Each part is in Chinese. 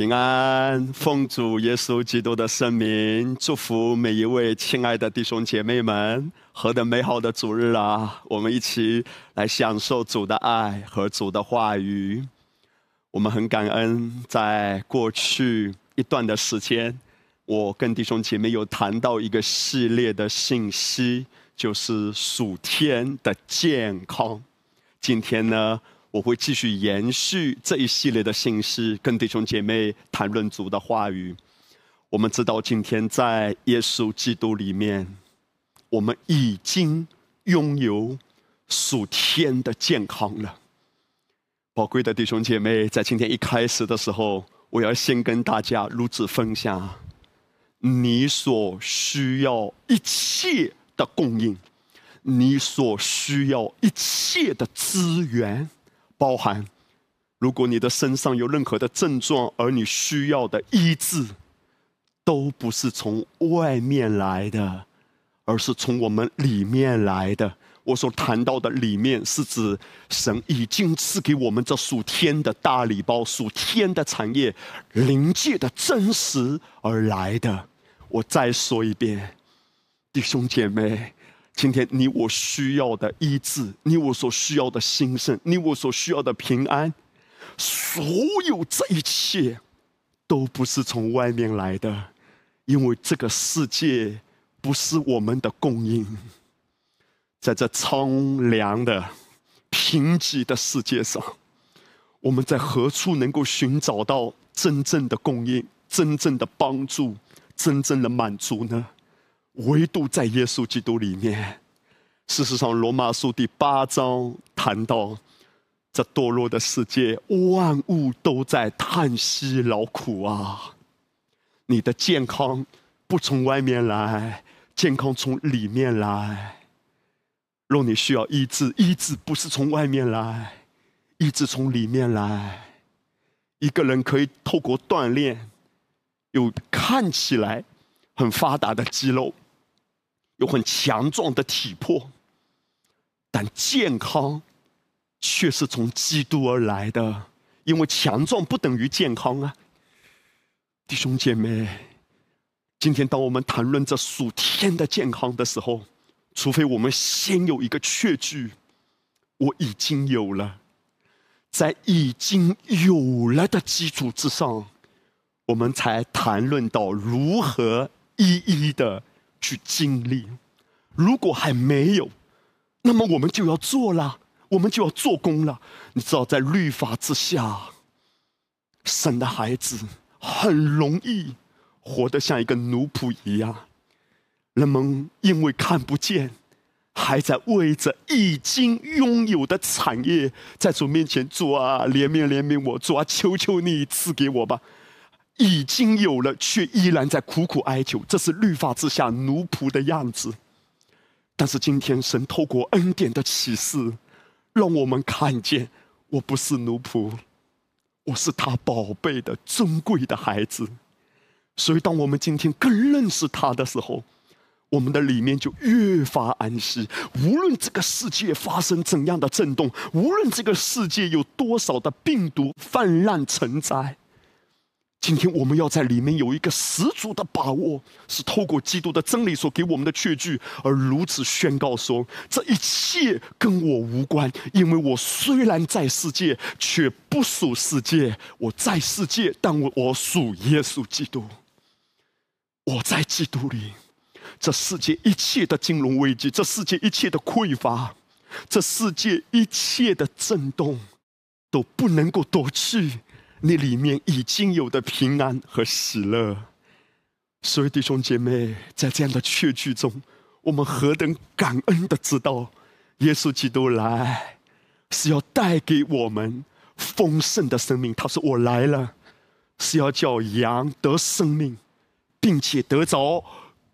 平安，奉主耶稣基督的圣名，祝福每一位亲爱的弟兄姐妹们。何等美好的主日啊！我们一起来享受主的爱和主的话语。我们很感恩，在过去一段的时间，我跟弟兄姐妹有谈到一个系列的信息，就是属天的健康。今天呢？我会继续延续这一系列的信息，跟弟兄姐妹谈论主的话语。我们知道，今天在耶稣基督里面，我们已经拥有属天的健康了。宝贵的弟兄姐妹，在今天一开始的时候，我要先跟大家如此分享：你所需要一切的供应，你所需要一切的资源。包含，如果你的身上有任何的症状，而你需要的医治，都不是从外面来的，而是从我们里面来的。我所谈到的里面，是指神已经赐给我们这属天的大礼包、属天的产业、灵界的真实而来的。我再说一遍，弟兄姐妹。今天你我需要的医治，你我所需要的兴盛，你我所需要的平安，所有这一切，都不是从外面来的，因为这个世界不是我们的供应。在这苍凉的、贫瘠的世界上，我们在何处能够寻找到真正的供应、真正的帮助、真正的满足呢？唯独在耶稣基督里面。事实上，《罗马书》第八章谈到，这堕落的世界，万物都在叹息劳苦啊！你的健康不从外面来，健康从里面来。若你需要医治，医治不是从外面来，医治从里面来。一个人可以透过锻炼，有看起来很发达的肌肉。有很强壮的体魄，但健康却是从基督而来的。因为强壮不等于健康啊，弟兄姐妹，今天当我们谈论这属天的健康的时候，除非我们先有一个确据，我已经有了，在已经有了的基础之上，我们才谈论到如何一一的。去经历，如果还没有，那么我们就要做了，我们就要做工了。你知道，在律法之下，神的孩子很容易活得像一个奴仆一样。人们因为看不见，还在为着已经拥有的产业，在主面前做啊，怜悯怜悯我，主啊，求求你赐给我吧。已经有了，却依然在苦苦哀求，这是律法之下奴仆的样子。但是今天神透过恩典的启示，让我们看见，我不是奴仆，我是他宝贝的尊贵的孩子。所以，当我们今天更认识他的时候，我们的里面就越发安息。无论这个世界发生怎样的震动，无论这个世界有多少的病毒泛滥成灾。今天我们要在里面有一个十足的把握，是透过基督的真理所给我们的确据，而如此宣告说：这一切跟我无关，因为我虽然在世界，却不属世界；我在世界，但我我属耶稣基督。我在基督里，这世界一切的金融危机，这世界一切的匮乏，这世界一切的震动，都不能够夺去。你里面已经有的平安和喜乐，所以弟兄姐妹，在这样的确据中，我们何等感恩的知道，耶稣基督来是要带给我们丰盛的生命。他说：“我来了，是要叫羊得生命，并且得着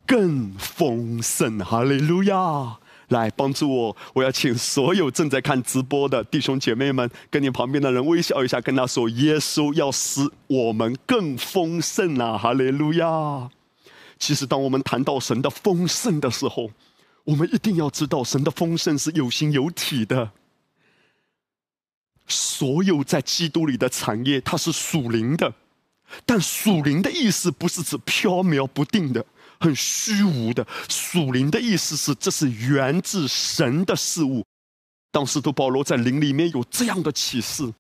更丰盛。”哈利路亚。来帮助我！我要请所有正在看直播的弟兄姐妹们，跟你旁边的人微笑一下，跟他说：“耶稣要使我们更丰盛啊！”哈利路亚！其实，当我们谈到神的丰盛的时候，我们一定要知道，神的丰盛是有形有体的。所有在基督里的产业，它是属灵的，但属灵的意思不是指飘渺不定的、很虚无的。属灵的意思是，这是源自神的事物。当时，都保罗在灵里面有这样的启示。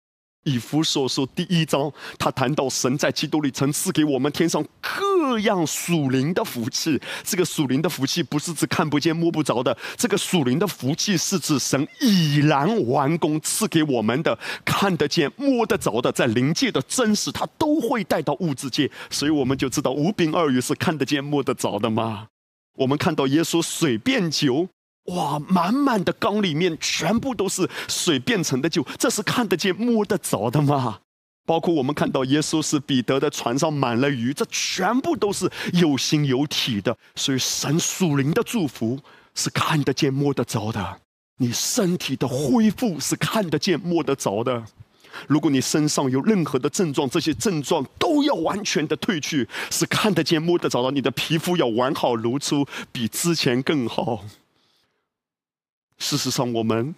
以弗所书第一章，他谈到神在基督里曾赐给我们天上各样属灵的福气。这个属灵的福气不是指看不见摸不着的，这个属灵的福气是指神已然完工赐给我们的，看得见摸得着的，在灵界的真实，他都会带到物质界。所以我们就知道无柄二语是看得见摸得着的吗？我们看到耶稣水变酒。哇，满满的缸里面全部都是水变成的酒，这是看得见摸得着的吗？包括我们看到耶稣是彼得的船上满了鱼，这全部都是有形有体的。所以神属灵的祝福是看得见摸得着的，你身体的恢复是看得见摸得着的。如果你身上有任何的症状，这些症状都要完全的褪去，是看得见摸得着的。你的皮肤要完好如初，比之前更好。事实上，我们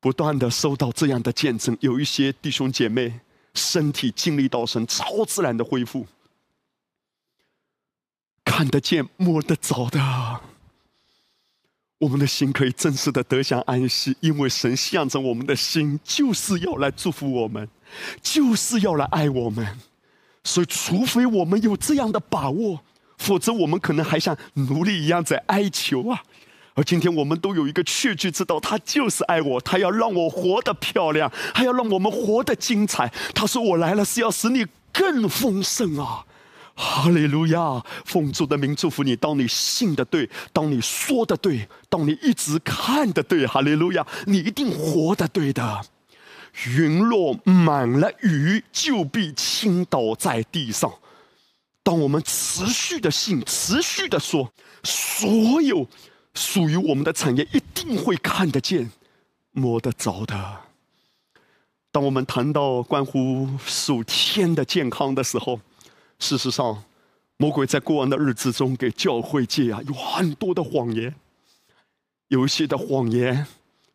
不断的收到这样的见证，有一些弟兄姐妹身体经历到神超自然的恢复，看得见、摸得着的，我们的心可以真实的得享安息，因为神向着我们的心就是要来祝福我们，就是要来爱我们，所以，除非我们有这样的把握，否则我们可能还像奴隶一样在哀求啊。而今天我们都有一个确据，知道他就是爱我，他要让我活得漂亮，还要让我们活得精彩。他说：“我来了是要使你更丰盛啊！”哈利路亚！奉主的名祝福你。当你信的对，当你说的对，当你一直看的对，哈利路亚！你一定活得对的。云落满了雨，就必倾倒在地上。当我们持续的信，持续的说，所有。属于我们的产业一定会看得见、摸得着的。当我们谈到关乎数天的健康的时候，事实上，魔鬼在过往的日子中给教会界啊有很多的谎言。有一些的谎言，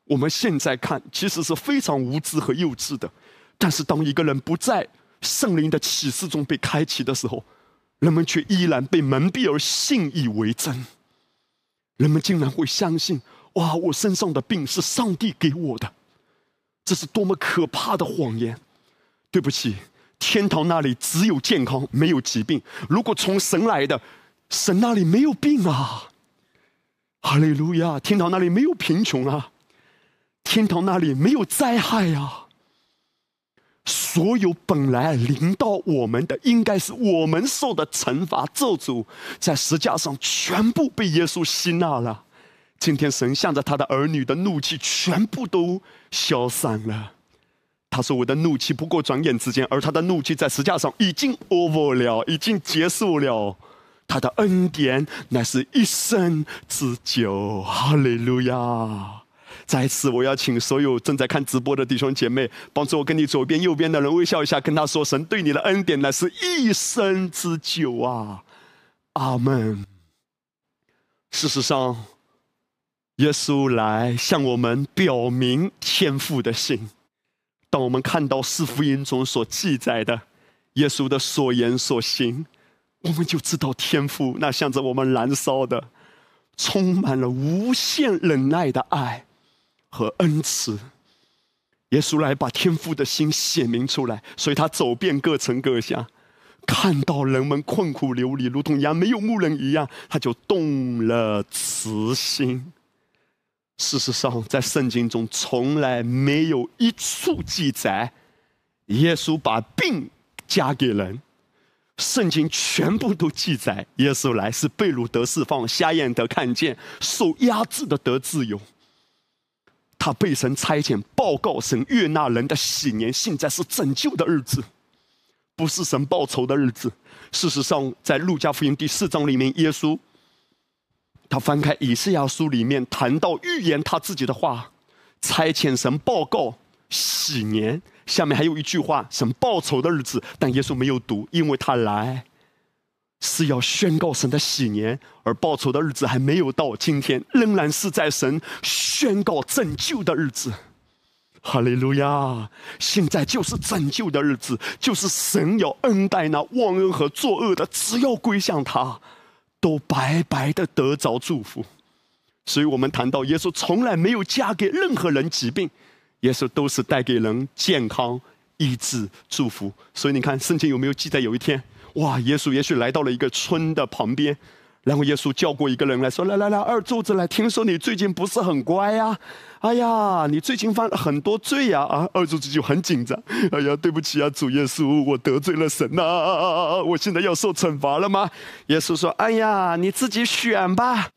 我们现在看其实是非常无知和幼稚的。但是，当一个人不在圣灵的启示中被开启的时候，人们却依然被蒙蔽而信以为真。人们竟然会相信，哇！我身上的病是上帝给我的，这是多么可怕的谎言！对不起，天堂那里只有健康，没有疾病。如果从神来的，神那里没有病啊！哈利路亚！天堂那里没有贫穷啊，天堂那里没有灾害呀。所有本来临到我们的，应该是我们受的惩罚咒诅，在石架上全部被耶稣吸纳了。今天神向着他的儿女的怒气全部都消散了。他说：“我的怒气不过转眼之间，而他的怒气在石架上已经 over 了，已经结束了。他的恩典乃是一生之久。”哈利路亚。再次，我要请所有正在看直播的弟兄姐妹，帮助我跟你左边、右边的人微笑一下，跟他说：“神对你的恩典乃是一生之久啊！”阿门。事实上，耶稣来向我们表明天父的心。当我们看到四福音中所记载的耶稣的所言所行，我们就知道天父那向着我们燃烧的、充满了无限忍耐的爱。和恩慈，耶稣来把天父的心显明出来，所以他走遍各城各乡，看到人们困苦流离，如同羊没有牧人一样，他就动了慈心。事实上，在圣经中从来没有一处记载耶稣把病加给人，圣经全部都记载耶稣来是被掳得释放，瞎眼得看见，受压制的得自由。他被神差遣报告神悦纳人的喜年，现在是拯救的日子，不是神报仇的日子。事实上，在路加福音第四章里面，耶稣他翻开以赛亚书里面谈到预言他自己的话，差遣神报告喜年，下面还有一句话：神报仇的日子。但耶稣没有读，因为他来。是要宣告神的喜年，而报仇的日子还没有到。今天仍然是在神宣告拯救的日子。哈利路亚！现在就是拯救的日子，就是神要恩待那忘恩和作恶的，只要归向他，都白白的得着祝福。所以我们谈到耶稣从来没有嫁给任何人疾病，耶稣都是带给人健康、医治、祝福。所以你看，圣经有没有记载？有一天，哇，耶稣也许来到了一个村的旁边。然后耶稣叫过一个人来说：“来来来，二柱子来，听说你最近不是很乖呀？哎呀，你最近犯了很多罪呀！啊，二柱子就很紧张。哎呀，对不起啊，主耶稣，我得罪了神呐！我现在要受惩罚了吗？”耶稣说：“哎呀，你自己选吧，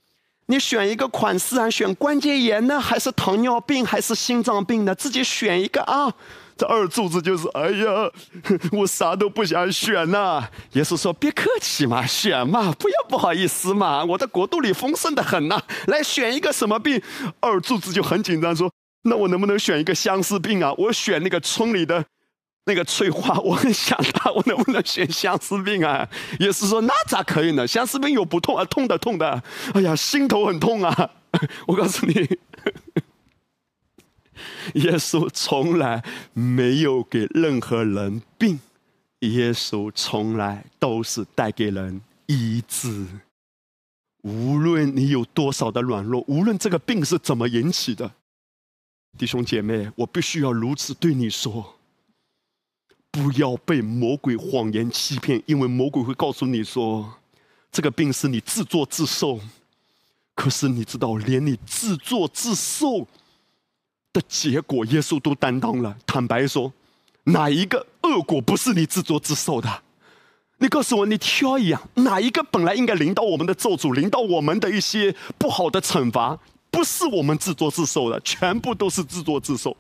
你选一个款式啊，选关节炎呢，还是糖尿病，还是心脏病呢？自己选一个啊。”这二柱子就是，哎呀，我啥都不想选呐。耶稣说：“别客气嘛，选嘛，不要不好意思嘛。我的国度里丰盛的很呐，来选一个什么病？”二柱子就很紧张说：“那我能不能选一个相思病啊？我选那个村里的那个翠花，我很想他，我能不能选相思病啊？”耶稣说：“那咋可以呢？相思病有不痛啊，痛的痛的。哎呀，心头很痛啊。我告诉你。”耶稣从来没有给任何人病，耶稣从来都是带给人医治。无论你有多少的软弱，无论这个病是怎么引起的，弟兄姐妹，我必须要如此对你说：不要被魔鬼谎言欺骗，因为魔鬼会告诉你说，这个病是你自作自受。可是你知道，连你自作自受。的结果，耶稣都担当了。坦白说，哪一个恶果不是你自作自受的？你告诉我，你挑一样，哪一个本来应该领导我们的咒诅，领导我们的一些不好的惩罚，不是我们自作自受的？全部都是自作自受。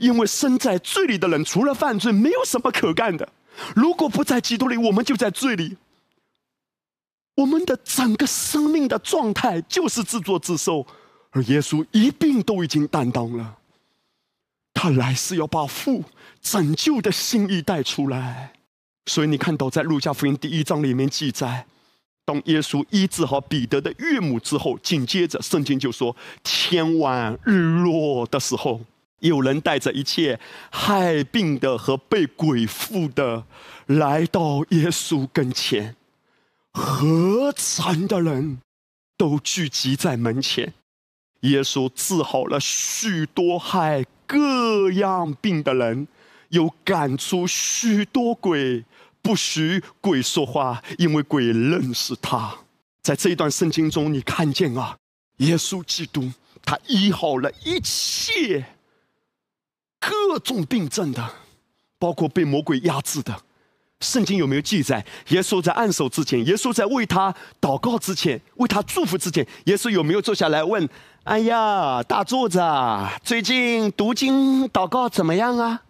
因为身在罪里的人，除了犯罪，没有什么可干的。如果不在基督里，我们就在罪里。我们的整个生命的状态就是自作自受，而耶稣一并都已经担当了。他来是要把父拯救的心意带出来，所以你看到在路加福音第一章里面记载，当耶稣医治好彼得的岳母之后，紧接着圣经就说：天晚日落的时候，有人带着一切害病的和被鬼附的来到耶稣跟前，何惨的人都聚集在门前，耶稣治好了许多害。各样病的人，又赶出许多鬼，不许鬼说话，因为鬼认识他。在这一段圣经中，你看见啊，耶稣基督他医好了一切各种病症的，包括被魔鬼压制的。圣经有没有记载？耶稣在按手之前，耶稣在为他祷告之前，为他祝福之前，耶稣有没有坐下来问？哎呀，大柱子，最近读经祷告怎么样啊？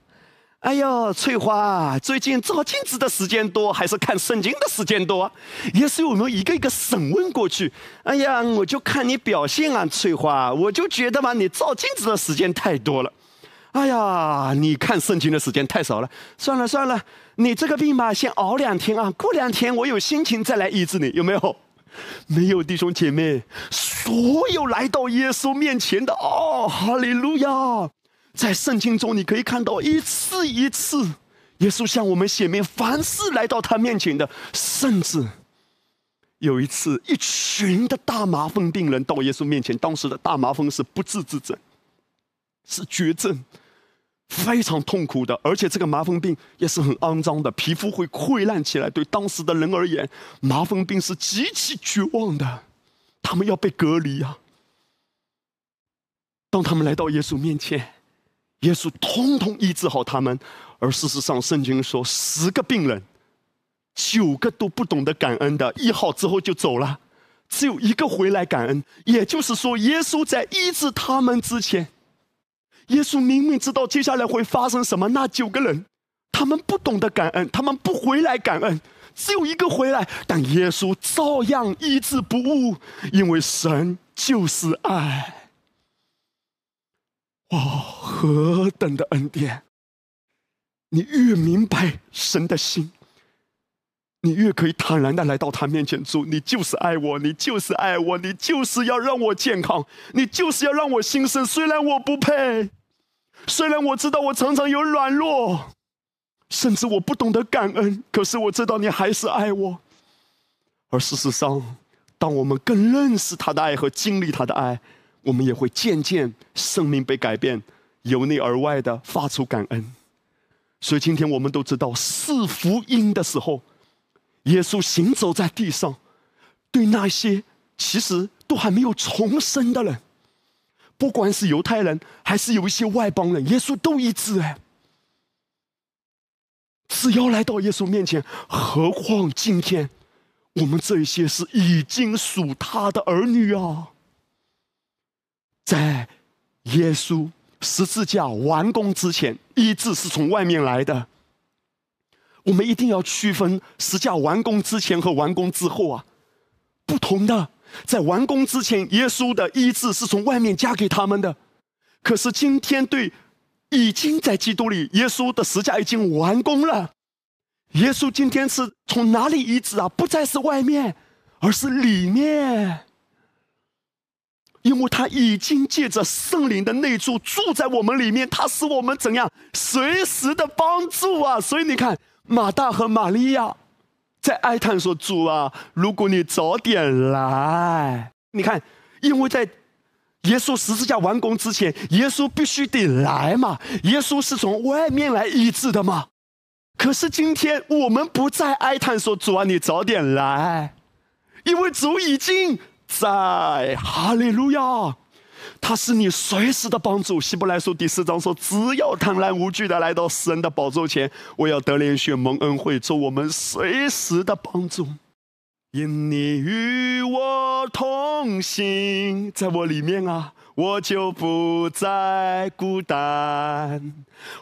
哎呦，翠花，最近照镜子的时间多还是看圣经的时间多？也是我们一个一个审问过去。哎呀，我就看你表现啊，翠花，我就觉得嘛，你照镜子的时间太多了。哎呀，你看圣经的时间太少了。算了算了，你这个病吧，先熬两天啊，过两天我有心情再来医治你，有没有？没有弟兄姐妹，所有来到耶稣面前的哦，哈利路亚！在圣经中，你可以看到一次一次，耶稣向我们显明，凡是来到他面前的，甚至有一次，一群的大麻风病人到耶稣面前，当时的大麻风是不治之症，是绝症。非常痛苦的，而且这个麻风病也是很肮脏的，皮肤会溃烂起来。对当时的人而言，麻风病是极其绝望的，他们要被隔离啊。当他们来到耶稣面前，耶稣通通医治好他们。而事实上，圣经说，十个病人，九个都不懂得感恩的，医好之后就走了，只有一个回来感恩。也就是说，耶稣在医治他们之前。耶稣明明知道接下来会发生什么，那九个人，他们不懂得感恩，他们不回来感恩，只有一个回来，但耶稣照样医治不误，因为神就是爱。哦，何等的恩典！你越明白神的心，你越可以坦然的来到他面前说：“你就是爱我，你就是爱我，你就是要让我健康，你就是要让我新生，虽然我不配。”虽然我知道我常常有软弱，甚至我不懂得感恩，可是我知道你还是爱我。而事实上，当我们更认识他的爱和经历他的爱，我们也会渐渐生命被改变，由内而外的发出感恩。所以今天我们都知道，四福音的时候，耶稣行走在地上，对那些其实都还没有重生的人，不管是犹太人还是有一些外邦人，耶稣都医治。哎，只要来到耶稣面前，何况今天我们这些是已经属他的儿女啊，在耶稣。十字架完工之前，医治是从外面来的。我们一定要区分十架完工之前和完工之后啊，不同的。在完工之前，耶稣的医治是从外面加给他们的；可是今天，对已经在基督里，耶稣的十架已经完工了。耶稣今天是从哪里医治啊？不再是外面，而是里面。因为他已经借着圣灵的内住住在我们里面，他使我们怎样随时的帮助啊！所以你看，马大和玛利亚在哀叹说：“主啊，如果你早点来，你看，因为在耶稣十字架完工之前，耶稣必须得来嘛。耶稣是从外面来医治的嘛。可是今天我们不再哀叹说：主啊，你早点来，因为主已经。”在哈利路亚，他是你随时的帮助。希伯来书第四章说：“只要坦然无惧的来到神的宝座前，我要得连续蒙恩惠，做我们随时的帮助。因你与我同行，在我里面啊，我就不再孤单。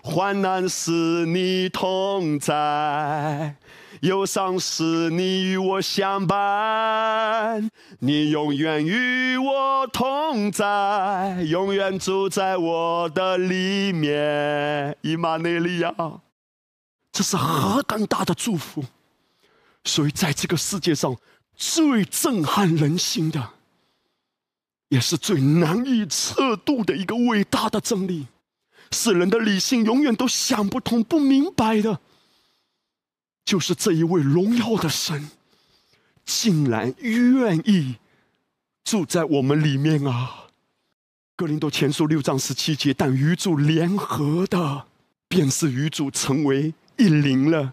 患难时你同在。”忧伤时，你与我相伴，你永远与我同在，永远住在我的里面。伊玛内利亚，这是何等大的祝福！所以，在这个世界上最震撼人心的，也是最难以测度的一个伟大的真理，是人的理性永远都想不通、不明白的。就是这一位荣耀的神，竟然愿意住在我们里面啊！哥林多前书六章十七节，但与主联合的，便是与主成为一灵了。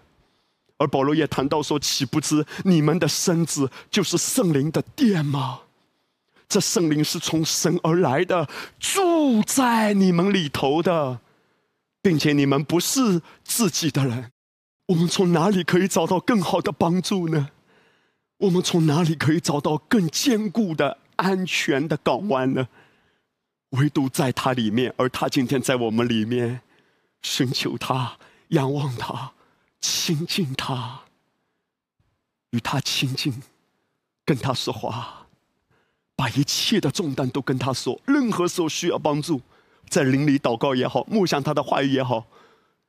而保罗也谈到说：“岂不知你们的身子就是圣灵的殿吗？这圣灵是从神而来的，住在你们里头的，并且你们不是自己的人。”我们从哪里可以找到更好的帮助呢？我们从哪里可以找到更坚固的安全的港湾呢？唯独在他里面，而他今天在我们里面，寻求他，仰望他，亲近他，与他亲近，跟他说话，把一切的重担都跟他说。任何时候需要帮助，在灵里祷告也好，默想他的话语也好，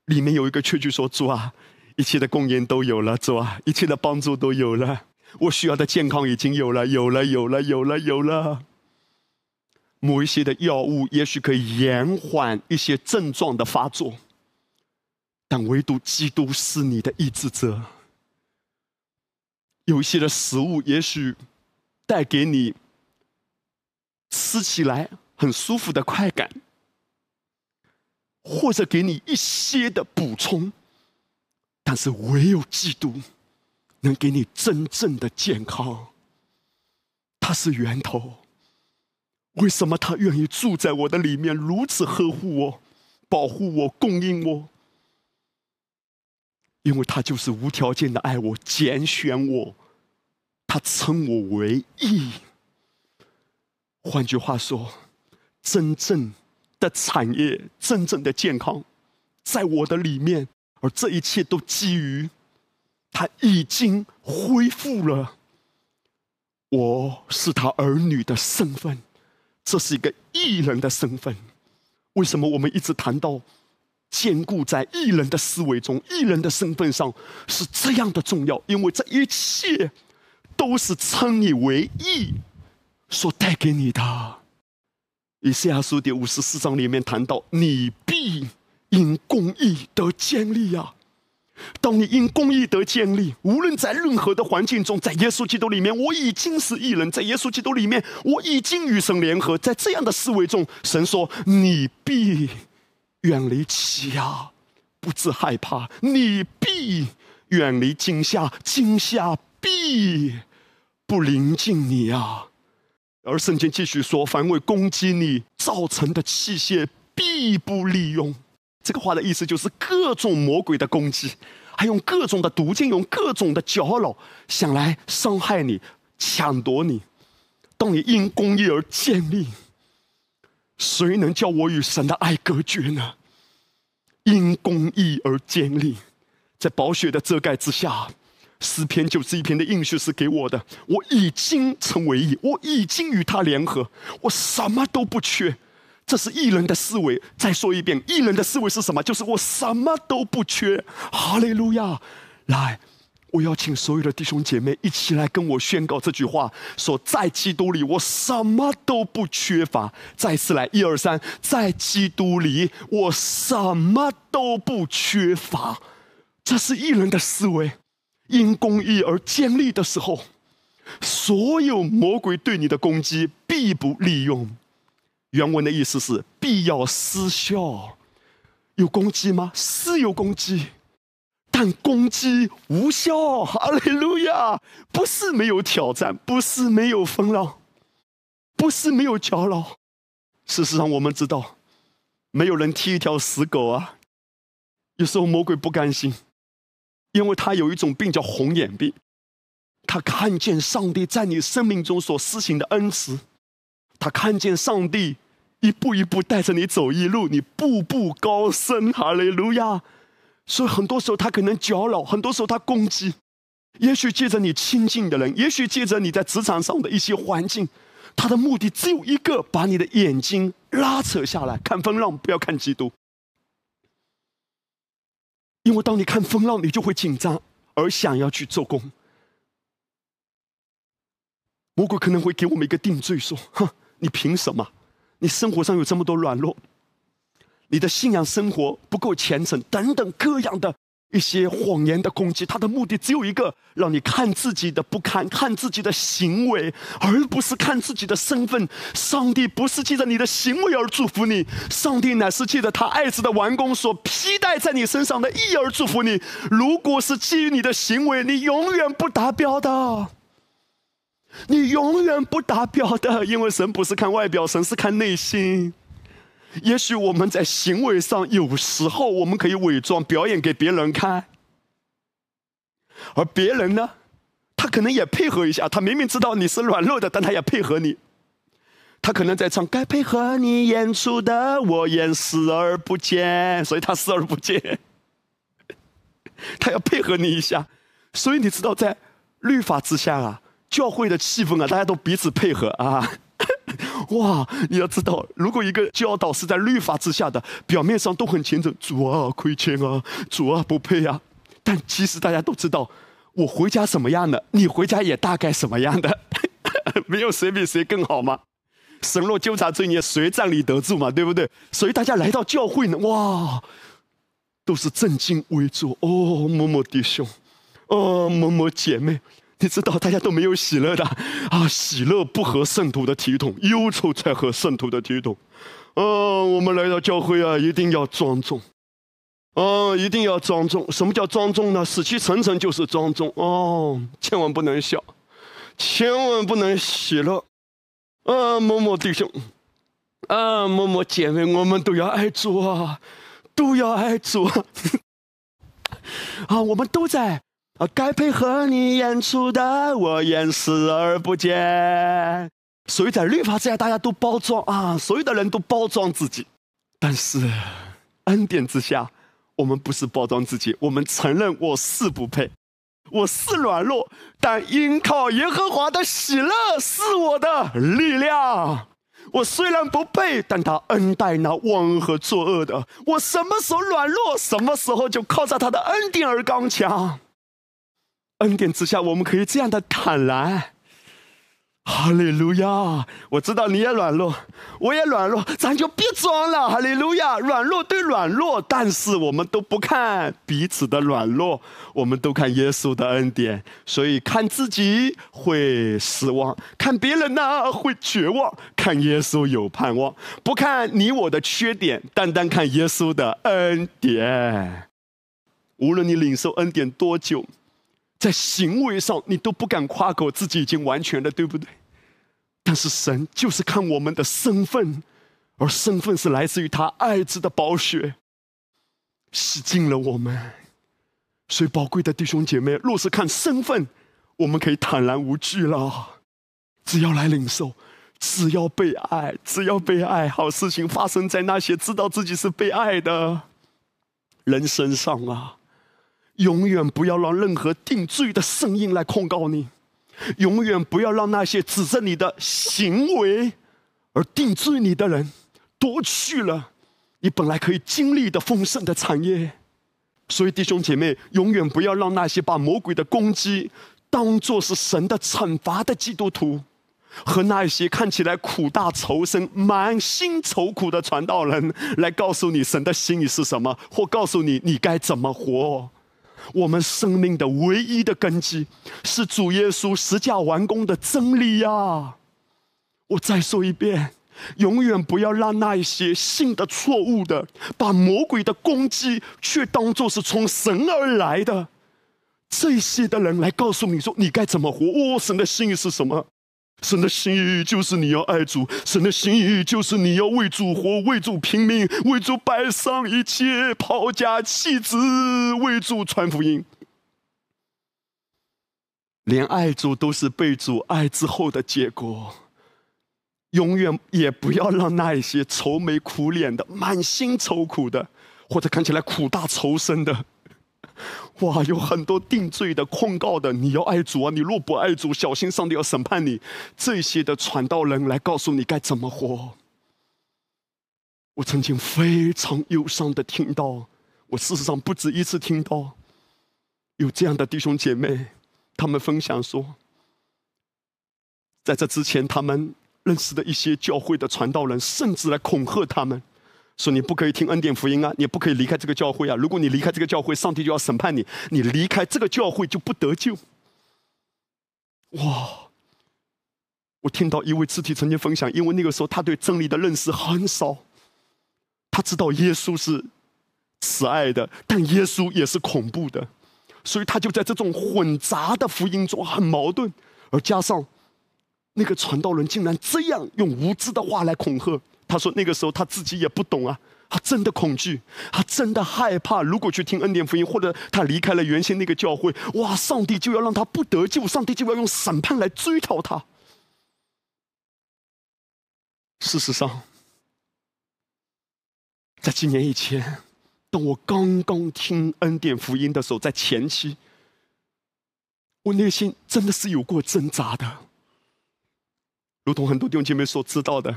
里面有一个确据说：“主啊。”一切的供应都有了，主啊！一切的帮助都有了，我需要的健康已经有了，有了，有了，有了，有了。某一些的药物也许可以延缓一些症状的发作，但唯独基督是你的医治者。有一些的食物也许带给你吃起来很舒服的快感，或者给你一些的补充。但是唯有基督能给你真正的健康，他是源头。为什么他愿意住在我的里面，如此呵护我、保护我、供应我？因为他就是无条件的爱我、拣选我，他称我为义。换句话说，真正的产业、真正的健康，在我的里面。而这一切都基于他已经恢复了我是他儿女的身份，这是一个艺人的身份。为什么我们一直谈到坚固在艺人的思维中、艺人的身份上是这样的重要？因为这一切都是称你为义所带给你的。以赛亚书第五十四章里面谈到，你必因公义得建立呀。当你因公义得建立，无论在任何的环境中，在耶稣基督里面，我已经是异人；在耶稣基督里面，我已经与神联合。在这样的思维中，神说：“你必远离欺压，不致害怕；你必远离惊吓，惊吓必不临近你啊。”而圣经继续说：“凡为攻击你造成的器械，必不利用。”这个话的意思就是各种魔鬼的攻击，还用各种的毒箭，用各种的搅扰，想来伤害你、抢夺你。当你因公义而建立，谁能叫我与神的爱隔绝呢？因公义而建立，在宝血的遮盖之下，诗篇九十一篇的应许是给我的。我已经成为义，我已经与他联合，我什么都不缺。这是异人的思维。再说一遍，异人的思维是什么？就是我什么都不缺。哈利路亚！来，我邀请所有的弟兄姐妹一起来跟我宣告这句话：说在基督里，我什么都不缺乏。再次来，一二三，在基督里，我什么都不缺乏。这是异人的思维。因公义而建立的时候，所有魔鬼对你的攻击必不利用。原文的意思是必要失效，有攻击吗？是有攻击，但攻击无效。哈利路亚！不是没有挑战，不是没有风浪，不是没有搅扰。事实上，我们知道，没有人踢一条死狗啊。有时候魔鬼不甘心，因为他有一种病叫红眼病，他看见上帝在你生命中所施行的恩慈。他看见上帝一步一步带着你走一路，你步步高升，哈利路亚。所以很多时候他可能搅扰，很多时候他攻击。也许借着你亲近的人，也许借着你在职场上的一些环境，他的目的只有一个：把你的眼睛拉扯下来，看风浪，不要看基督。因为当你看风浪，你就会紧张，而想要去做工。魔鬼可能会给我们一个定罪，说：“哼。”你凭什么？你生活上有这么多软弱，你的信仰生活不够虔诚，等等各样的一些谎言的攻击，他的目的只有一个：让你看自己的不堪，看自己的行为，而不是看自己的身份。上帝不是借着你的行为而祝福你，上帝乃是借着他爱子的完工所披戴在你身上的义而祝福你。如果是基于你的行为，你永远不达标的。你永远不达标的，因为神不是看外表，神是看内心。也许我们在行为上有时候我们可以伪装表演给别人看，而别人呢，他可能也配合一下。他明明知道你是软弱的，但他也配合你。他可能在唱该配合你演出的，我演视而不见，所以他视而不见。他要配合你一下，所以你知道，在律法之下啊。教会的气氛啊，大家都彼此配合啊！哇，你要知道，如果一个教导是在律法之下的，表面上都很虔诚，主啊亏欠啊，主啊不配啊，但其实大家都知道，我回家什么样的，你回家也大概什么样的，没有谁比谁更好吗？神若纠察罪孽，谁站立得住嘛？对不对？所以大家来到教会呢，哇，都是正襟危坐哦，某某弟兄，哦，某某姐妹。你知道大家都没有喜乐的啊，喜乐不合圣徒的体统，忧愁才合圣徒的体统。嗯，我们来到教会啊，一定要庄重，嗯，一定要庄重。什么叫庄重呢？死气沉沉就是庄重哦，千万不能笑，千万不能喜乐。啊，某某弟兄，啊，某某姐妹，我们都要爱主啊，都要爱主啊，我们都在。啊，该配合你演出的，我演视而不见。所以在律法之下，大家都包装啊，所有的人都包装自己。但是恩典之下，我们不是包装自己，我们承认我是不配，我是软弱，但因靠耶和华的喜乐是我的力量。我虽然不配，但他恩待那忘恩和作恶的。我什么时候软弱，什么时候就靠着他的恩典而刚强。恩典之下，我们可以这样的坦然，哈利路亚！我知道你也软弱，我也软弱，咱就别装了。哈利路亚！软弱对软弱，但是我们都不看彼此的软弱，我们都看耶稣的恩典。所以看自己会失望，看别人呢会绝望，看耶稣有盼望。不看你我的缺点，单单看耶稣的恩典。无论你领受恩典多久，在行为上你都不敢夸口自己已经完全了，对不对？但是神就是看我们的身份，而身份是来自于他爱子的宝血，洗净了我们。所以，宝贵的弟兄姐妹，若是看身份，我们可以坦然无惧了。只要来领受，只要被爱，只要被爱，好事情发生在那些知道自己是被爱的人身上啊！永远不要让任何定罪的声音来控告你。永远不要让那些指着你的行为而定罪你的人夺去了你本来可以经历的丰盛的产业。所以弟兄姐妹，永远不要让那些把魔鬼的攻击当作是神的惩罚的基督徒，和那些看起来苦大仇深、满心愁苦的传道人来告诉你神的心意是什么，或告诉你你该怎么活。我们生命的唯一的根基是主耶稣十架完工的真理呀！我再说一遍，永远不要让那一些信的错误的，把魔鬼的攻击却当作是从神而来的这些的人来告诉你说你该怎么活。哦，神的心意是什么？神的心意就是你要爱主，神的心意就是你要为主活，为主拼命，为主摆上一切，抛家弃子，为主传福音。连爱主都是被主爱之后的结果。永远也不要让那一些愁眉苦脸的、满心愁苦的，或者看起来苦大仇深的。哇，有很多定罪的、控告的，你要爱主啊！你若不爱主，小心上帝要审判你。这些的传道人来告诉你该怎么活。我曾经非常忧伤的听到，我事实上不止一次听到，有这样的弟兄姐妹，他们分享说，在这之前他们认识的一些教会的传道人，甚至来恐吓他们。说你不可以听恩典福音啊，你不可以离开这个教会啊！如果你离开这个教会，上帝就要审判你。你离开这个教会就不得救。哇！我听到一位肢体曾经分享，因为那个时候他对真理的认识很少，他知道耶稣是慈爱的，但耶稣也是恐怖的，所以他就在这种混杂的福音中很矛盾，而加上那个传道人竟然这样用无知的话来恐吓。他说：“那个时候他自己也不懂啊，他真的恐惧，他真的害怕。如果去听恩典福音，或者他离开了原先那个教会，哇，上帝就要让他不得救，上帝就要用审判来追讨他。事实上，在几年以前，当我刚刚听恩典福音的时候，在前期，我内心真的是有过挣扎的，如同很多弟兄姐妹所知道的。”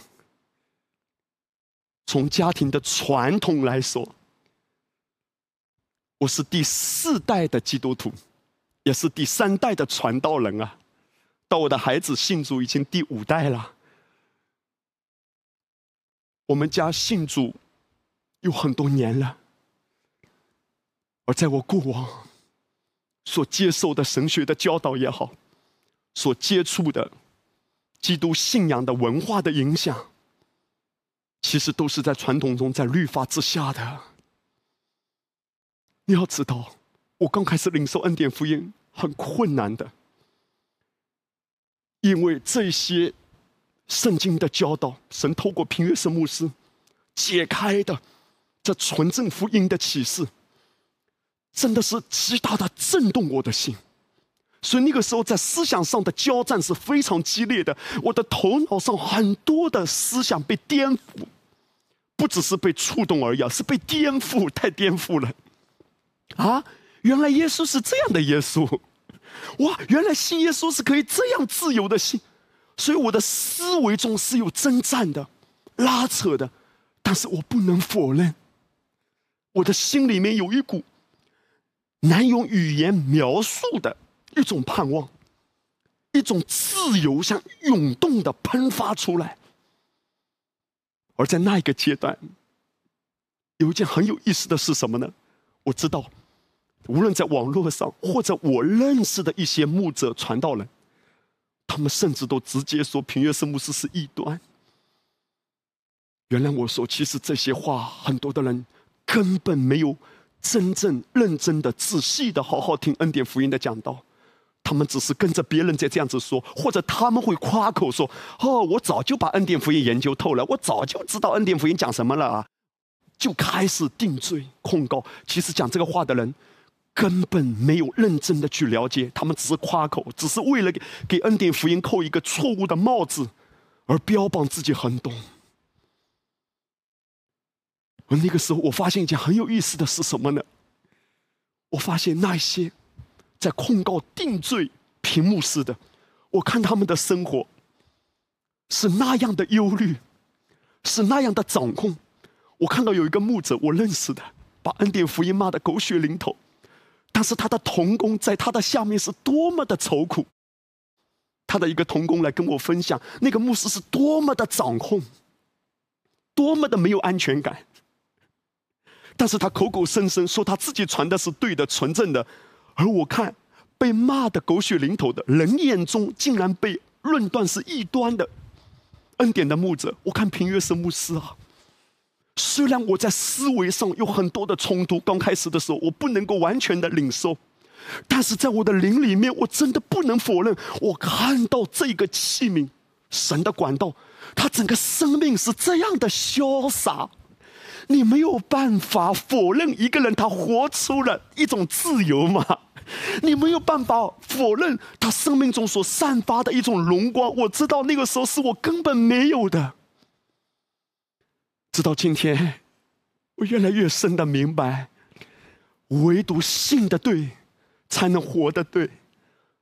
从家庭的传统来说，我是第四代的基督徒，也是第三代的传道人啊。到我的孩子信主已经第五代了。我们家信主有很多年了，而在我过往所接受的神学的教导也好，所接触的基督信仰的文化的影响。其实都是在传统中，在律法之下的。你要知道，我刚开始领受恩典福音很困难的，因为这些圣经的教导，神透过平约瑟牧师解开的这纯正福音的启示，真的是极大的震动我的心。所以那个时候，在思想上的交战是非常激烈的。我的头脑上很多的思想被颠覆，不只是被触动而已，是被颠覆，太颠覆了。啊，原来耶稣是这样的耶稣，哇，原来信耶稣是可以这样自由的信。所以我的思维中是有征战的、拉扯的，但是我不能否认，我的心里面有一股难用语言描述的。一种盼望，一种自由像涌动的喷发出来。而在那一个阶段，有一件很有意思的是什么呢？我知道，无论在网络上或者我认识的一些牧者传道人，他们甚至都直接说平约圣牧师是异端。原来我说，其实这些话很多的人根本没有真正认真的、仔细的好好听恩典福音的讲道，他们只是跟着别人在这样子说，或者他们会夸口说：“哦，我早就把恩典福音研究透了，我早就知道恩典福音讲什么了啊！”就开始定罪控告。其实讲这个话的人根本没有认真的去了解，他们只是夸口，只是为了给恩典福音扣一个错误的帽子而标榜自己很懂。而那个时候，我发现一件很有意思的是什么呢？我发现那些在控告定罪屏幕式的，我看他们的生活是那样的忧虑，是那样的掌控。我看到有一个牧者，我认识的，把恩典福音骂得狗血淋头，但是他的童工在他的下面是多么的愁苦。他的一个童工来跟我分享，那个牧师是多么的掌控，多么的没有安全感。但是他口口声声说他自己传的是对的、纯正的，而我看被骂的狗血淋头的人眼中，竟然被论断是异端的恩典的牧者。我看平约瑟牧师啊，虽然我在思维上有很多的冲突，刚开始的时候我不能够完全的领受，但是在我的灵里面，我真的不能否认，我看到这个器皿，神的管道，他整个生命是这样的潇洒。你没有办法否认一个人他活出了一种自由吗？你没有办法否认他生命中所散发的一种荣光。我知道那个时候是我根本没有的。直到今天，我越来越深的明白，唯独信的对，才能活的对。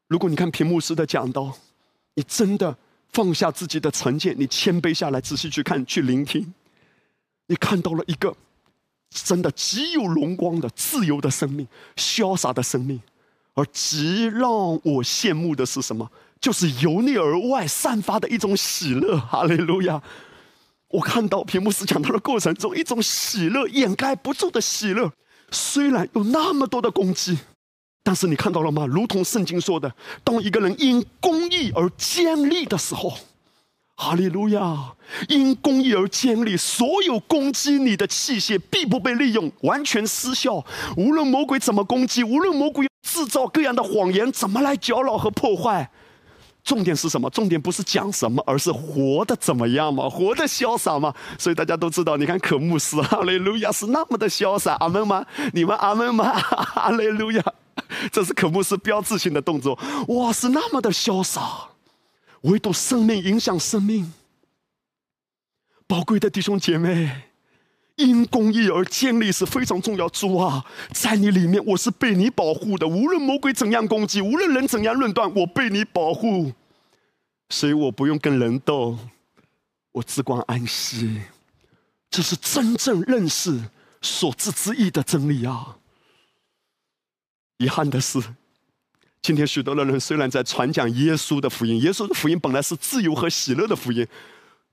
如果你看屏幕时的讲道，你真的放下自己的成见，你谦卑下来，仔细去看，去聆听。你看到了一个真的极有荣光的自由的生命，潇洒的生命，而极让我羡慕的是什么？就是由内而外散发的一种喜乐。哈利路亚！我看到屏幕时讲到的过程中，一种喜乐掩盖不住的喜乐。虽然有那么多的攻击，但是你看到了吗？如同圣经说的，当一个人因公义而坚立的时候。哈利路亚！因公义而建立，所有攻击你的器械必不被利用，完全失效。无论魔鬼怎么攻击，无论魔鬼制造各样的谎言，怎么来搅扰和破坏，重点是什么？重点不是讲什么，而是活的怎么样嘛？活的潇洒嘛？所以大家都知道，你看可牧师，哈利路亚是那么的潇洒，阿门吗？你们阿门吗？哈利路亚，这是可牧师标志性的动作，哇，是那么的潇洒。唯独生命影响生命，宝贵的弟兄姐妹，因公义而建立是非常重要。主啊，在你里面，我是被你保护的。无论魔鬼怎样攻击，无论人怎样论断，我被你保护，所以我不用跟人斗，我只管安息。这是真正认识所知之意的真理啊！遗憾的是。今天许多的人虽然在传讲耶稣的福音，耶稣的福音本来是自由和喜乐的福音，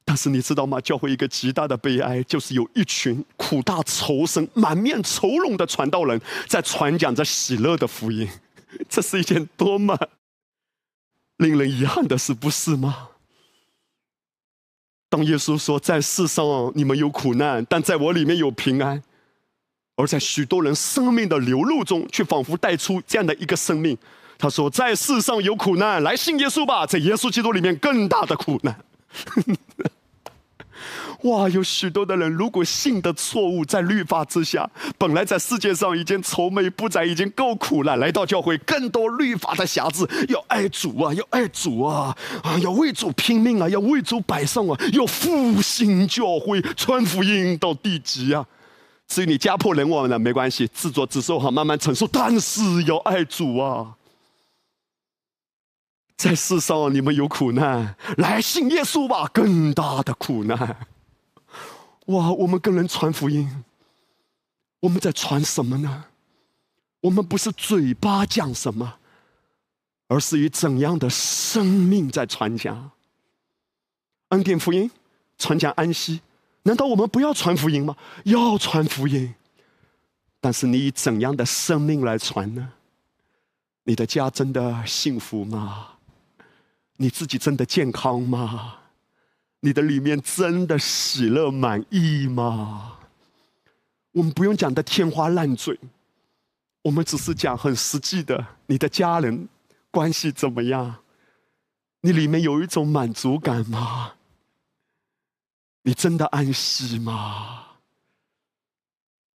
但是你知道吗？教会一个极大的悲哀，就是有一群苦大仇深、满面愁容的传道人在传讲着喜乐的福音，这是一件多么令人遗憾的事，不是吗？当耶稣说在世上你们有苦难，但在我里面有平安，而在许多人生命的流露中，却仿佛带出这样的一个生命。他说：“在世上有苦难，来信耶稣吧。在耶稣基督里面，更大的苦难。哇，有许多的人，如果信的错误，在律法之下，本来在世界上已经愁眉不展，已经够苦了。来到教会，更多律法的瑕疵，要爱主啊，要爱主啊，啊，要为主拼命啊，要为主摆上啊，要复兴教会，传福音到地极啊。至于你家破人亡的，没关系，自作自受好，慢慢承受。但是要爱主啊。”在世上你们有苦难，来信耶稣吧。更大的苦难，哇！我们跟人传福音，我们在传什么呢？我们不是嘴巴讲什么，而是以怎样的生命在传讲。恩典福音传讲安息，难道我们不要传福音吗？要传福音，但是你以怎样的生命来传呢？你的家真的幸福吗？你自己真的健康吗？你的里面真的喜乐满意吗？我们不用讲的天花乱坠，我们只是讲很实际的，你的家人关系怎么样？你里面有一种满足感吗？你真的安息吗？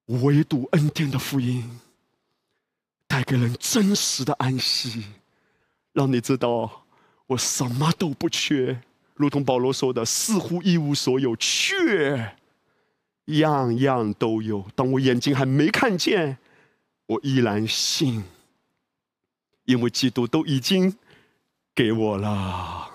唯独恩典的福音。带给人真实的安息，让你知道我什么都不缺，如同保罗说的：“似乎一无所有，却样样都有。”当我眼睛还没看见，我依然信，因为基督都已经给我了。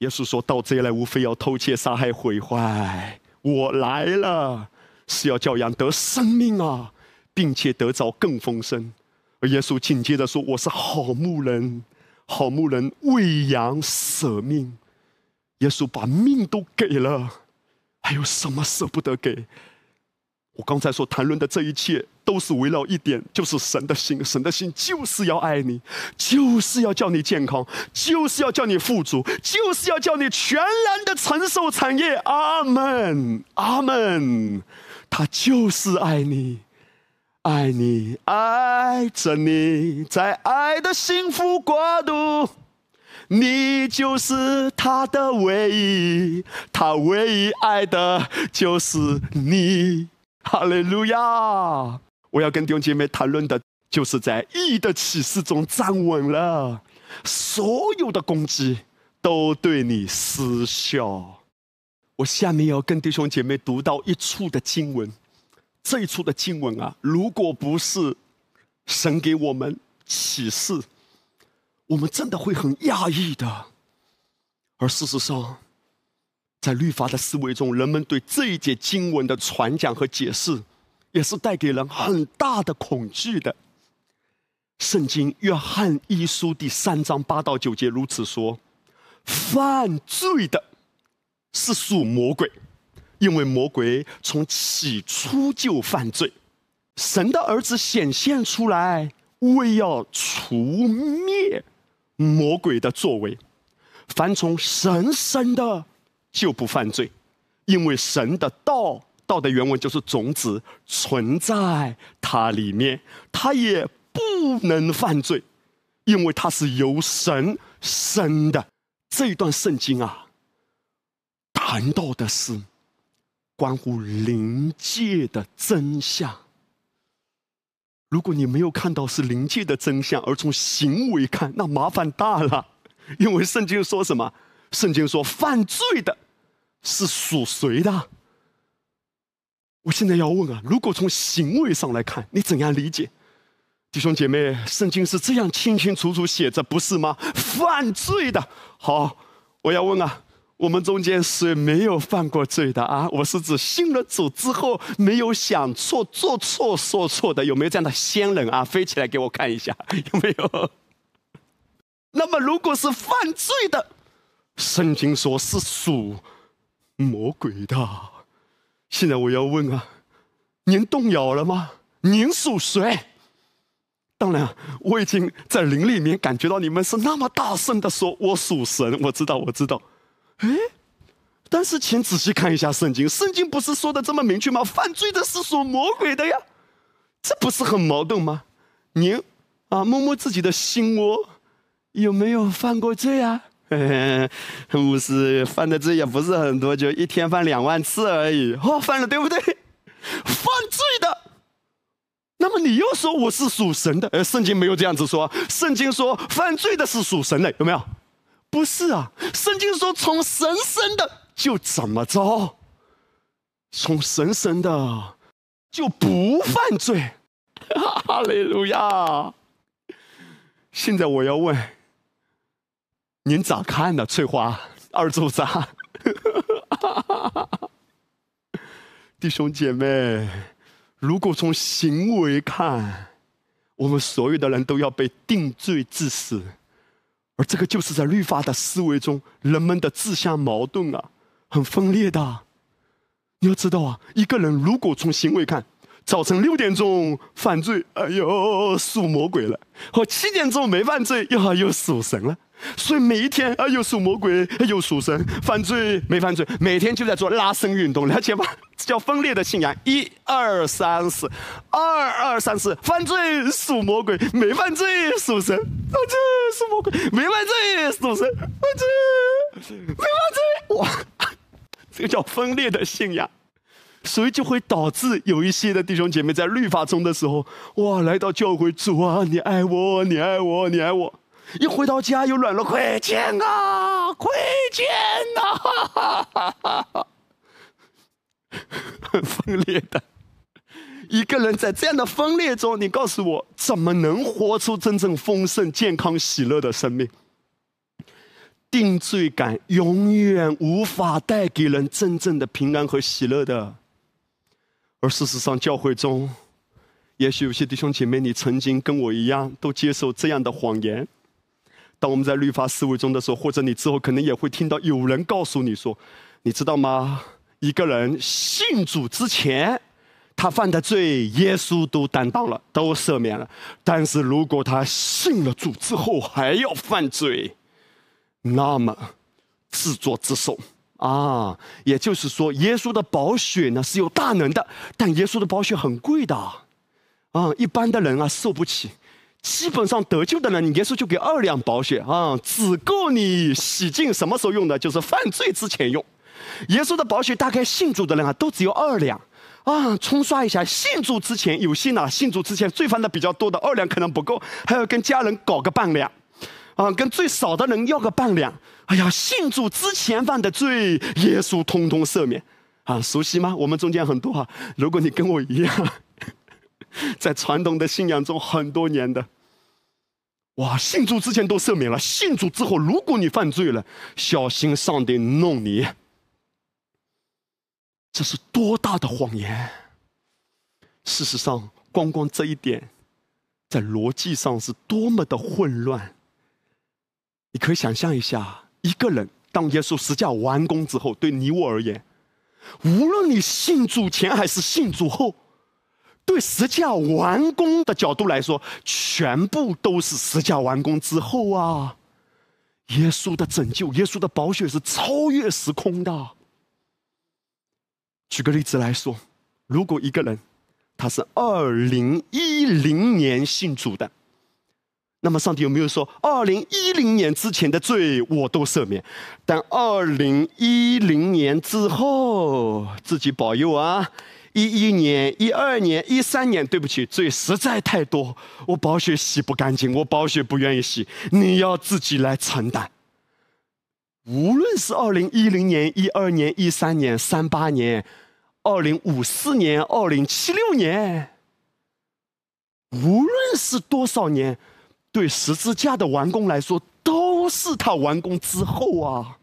耶稣说：“盗贼来，无非要偷窃、杀害、毁坏。我来了，是要教养得生命啊，并且得着更丰盛。”而耶稣紧接着说：“我是好牧人，好牧人为羊舍命。耶稣把命都给了，还有什么舍不得给？我刚才所谈论的这一切，都是围绕一点，就是神的心。神的心就是要爱你，就是要叫你健康，就是要叫你富足，就是要叫你全然的承受产业。阿门，阿门。他就是爱你。”爱你，爱着你，在爱的幸福国度，你就是他的唯一，他唯一爱的就是你。哈利路亚！我要跟弟兄姐妹谈论的，就是在义的启示中站稳了，所有的攻击都对你失效。我下面要跟弟兄姐妹读到一处的经文。这一处的经文啊，如果不是神给我们启示，我们真的会很讶异的。而事实上，在律法的思维中，人们对这一节经文的传讲和解释，也是带给人很大的恐惧的。圣经约翰一书第三章八到九节如此说：“犯罪的是属魔鬼。”因为魔鬼从起初就犯罪，神的儿子显现出来，为要除灭魔鬼的作为。凡从神生的，就不犯罪，因为神的道，道的原文就是种子，存在它里面，他也不能犯罪，因为他是由神生的。这一段圣经啊，谈到的是。关乎灵界的真相。如果你没有看到是灵界的真相，而从行为看，那麻烦大了。因为圣经说什么？圣经说犯罪的是属谁的？我现在要问啊，如果从行为上来看，你怎样理解？弟兄姐妹，圣经是这样清清楚楚写着，不是吗？犯罪的，好，我要问啊。我们中间谁没有犯过罪的啊？我是指信了主之后没有想错、做错、说错的，有没有这样的仙人啊？飞起来给我看一下，有没有？那么，如果是犯罪的，圣经说是属魔鬼的。现在我要问啊，您动摇了吗？您属谁？当然，我已经在灵里面感觉到你们是那么大声的说：“我属神。”我知道，我知道。哎，但是请仔细看一下圣经，圣经不是说的这么明确吗？犯罪的是属魔鬼的呀，这不是很矛盾吗？您啊，摸摸自己的心窝，有没有犯过罪啊？牧师犯的罪也不是很多，就一天犯两万次而已。哦，犯了对不对？犯罪的，那么你又说我是属神的？呃，圣经没有这样子说，圣经说犯罪的是属神的，有没有？不是啊，圣经说从神生的就怎么着，从神生的就不犯罪，哈利路亚！现在我要问，您咋看呢？翠花二组长，弟兄姐妹，如果从行为看，我们所有的人都要被定罪致死。而这个就是在律法的思维中，人们的自相矛盾啊，很分裂的。你要知道啊，一个人如果从行为看，早晨六点钟犯罪，哎呦属魔鬼了；和七点钟没犯罪，呀又属神了。所以每一天啊，又属魔鬼，又属神，犯罪没犯罪，每天就在做拉伸运动，了解吗？这叫分裂的信仰。一二三四，二二三四，犯罪属魔鬼，没犯罪属神，犯罪属魔鬼，没犯罪属神，犯罪没犯罪，哇，这个叫分裂的信仰，所以就会导致有一些的弟兄姐妹在律法中的时候，哇，来到教会，主啊，你爱我，你爱我，你爱我。一回到家又软了，亏欠啊，亏欠呐，很分裂的。一个人在这样的分裂中，你告诉我，怎么能活出真正丰盛、健康、喜乐的生命？定罪感永远无法带给人真正的平安和喜乐的。而事实上，教会中，也许有些弟兄姐妹，你曾经跟我一样，都接受这样的谎言。当我们在律法思维中的时候，或者你之后可能也会听到有人告诉你说：“你知道吗？一个人信主之前，他犯的罪，耶稣都担当了，都赦免了。但是如果他信了主之后还要犯罪，那么自作自受啊！也就是说，耶稣的宝血呢是有大能的，但耶稣的宝血很贵的啊，一般的人啊受不起。”基本上得救的人，你耶稣就给二两宝血啊，只够你洗净。什么时候用的？就是犯罪之前用。耶稣的宝血大概信主的人啊，都只有二两啊，冲刷一下。信主之前有信啊，信主之前罪犯的比较多的二两可能不够，还要跟家人搞个半两啊，跟最少的人要个半两。哎呀，信主之前犯的罪，耶稣通通赦免啊，熟悉吗？我们中间很多哈，如果你跟我一样。在传统的信仰中很多年的，哇！信主之前都赦免了，信主之后，如果你犯罪了，小心上帝弄你。这是多大的谎言！事实上，光光这一点，在逻辑上是多么的混乱。你可以想象一下，一个人当耶稣十架完工之后，对你我而言，无论你信主前还是信主后。对十架完工的角度来说，全部都是十架完工之后啊！耶稣的拯救，耶稣的宝血是超越时空的。举个例子来说，如果一个人他是二零一零年信主的，那么上帝有没有说二零一零年之前的罪我都赦免，但二零一零年之后自己保佑啊？一一年、一二年、一三年，对不起，罪实在太多，我宝血洗不干净，我宝血不愿意洗，你要自己来承担。无论是二零一零年、一二年、一三年、三八年、二零五四年、二零七六年，无论是多少年，对十字架的完工来说，都是他完工之后啊！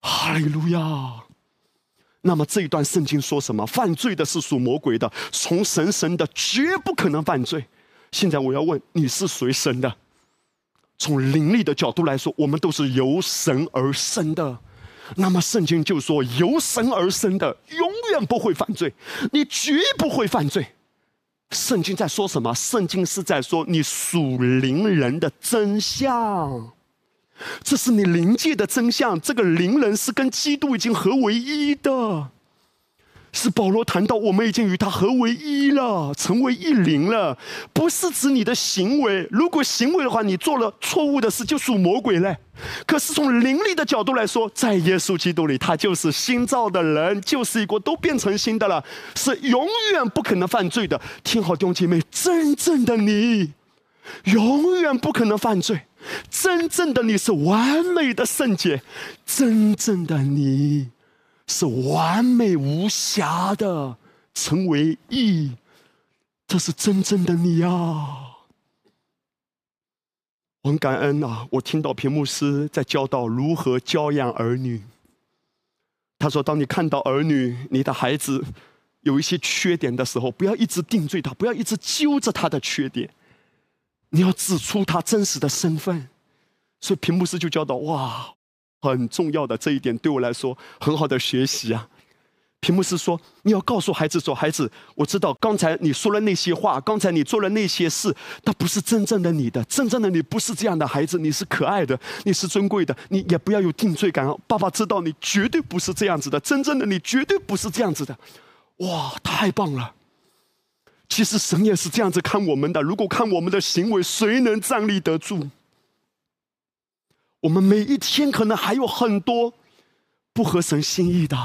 哈利路亚。那么这一段圣经说什么？犯罪的是属魔鬼的，从神生的绝不可能犯罪。现在我要问你是谁生的？从灵力的角度来说，我们都是由神而生的。那么圣经就说，由神而生的永远不会犯罪，你绝不会犯罪。圣经在说什么？圣经是在说你属灵人的真相。这是你灵界的真相。这个灵人是跟基督已经合为一的，是保罗谈到我们已经与他合为一了，成为一灵了。不是指你的行为，如果行为的话，你做了错误的事就属魔鬼嘞。可是从灵力的角度来说，在耶稣基督里，他就是新造的人，就是一个都变成新的了，是永远不可能犯罪的。听好，弟兄姐妹，真正的你，永远不可能犯罪。真正的你是完美的圣洁，真正的你是完美无瑕的，成为义，这是真正的你呀！我很感恩啊！我听到屏幕师在教导如何教养儿女。他说：“当你看到儿女、你的孩子有一些缺点的时候，不要一直定罪他，不要一直揪着他的缺点。”你要指出他真实的身份，所以屏幕师就教导哇，很重要的这一点对我来说很好的学习啊。屏幕师说：“你要告诉孩子说，孩子，我知道刚才你说了那些话，刚才你做了那些事，那不是真正的你的，真正的你不是这样的孩子，你是可爱的，你是尊贵的，你也不要有定罪感。爸爸知道你绝对不是这样子的，真正的你绝对不是这样子的。哇，太棒了！其实神也是这样子看我们的。如果看我们的行为，谁能站立得住？”我们每一天可能还有很多不合神心意的，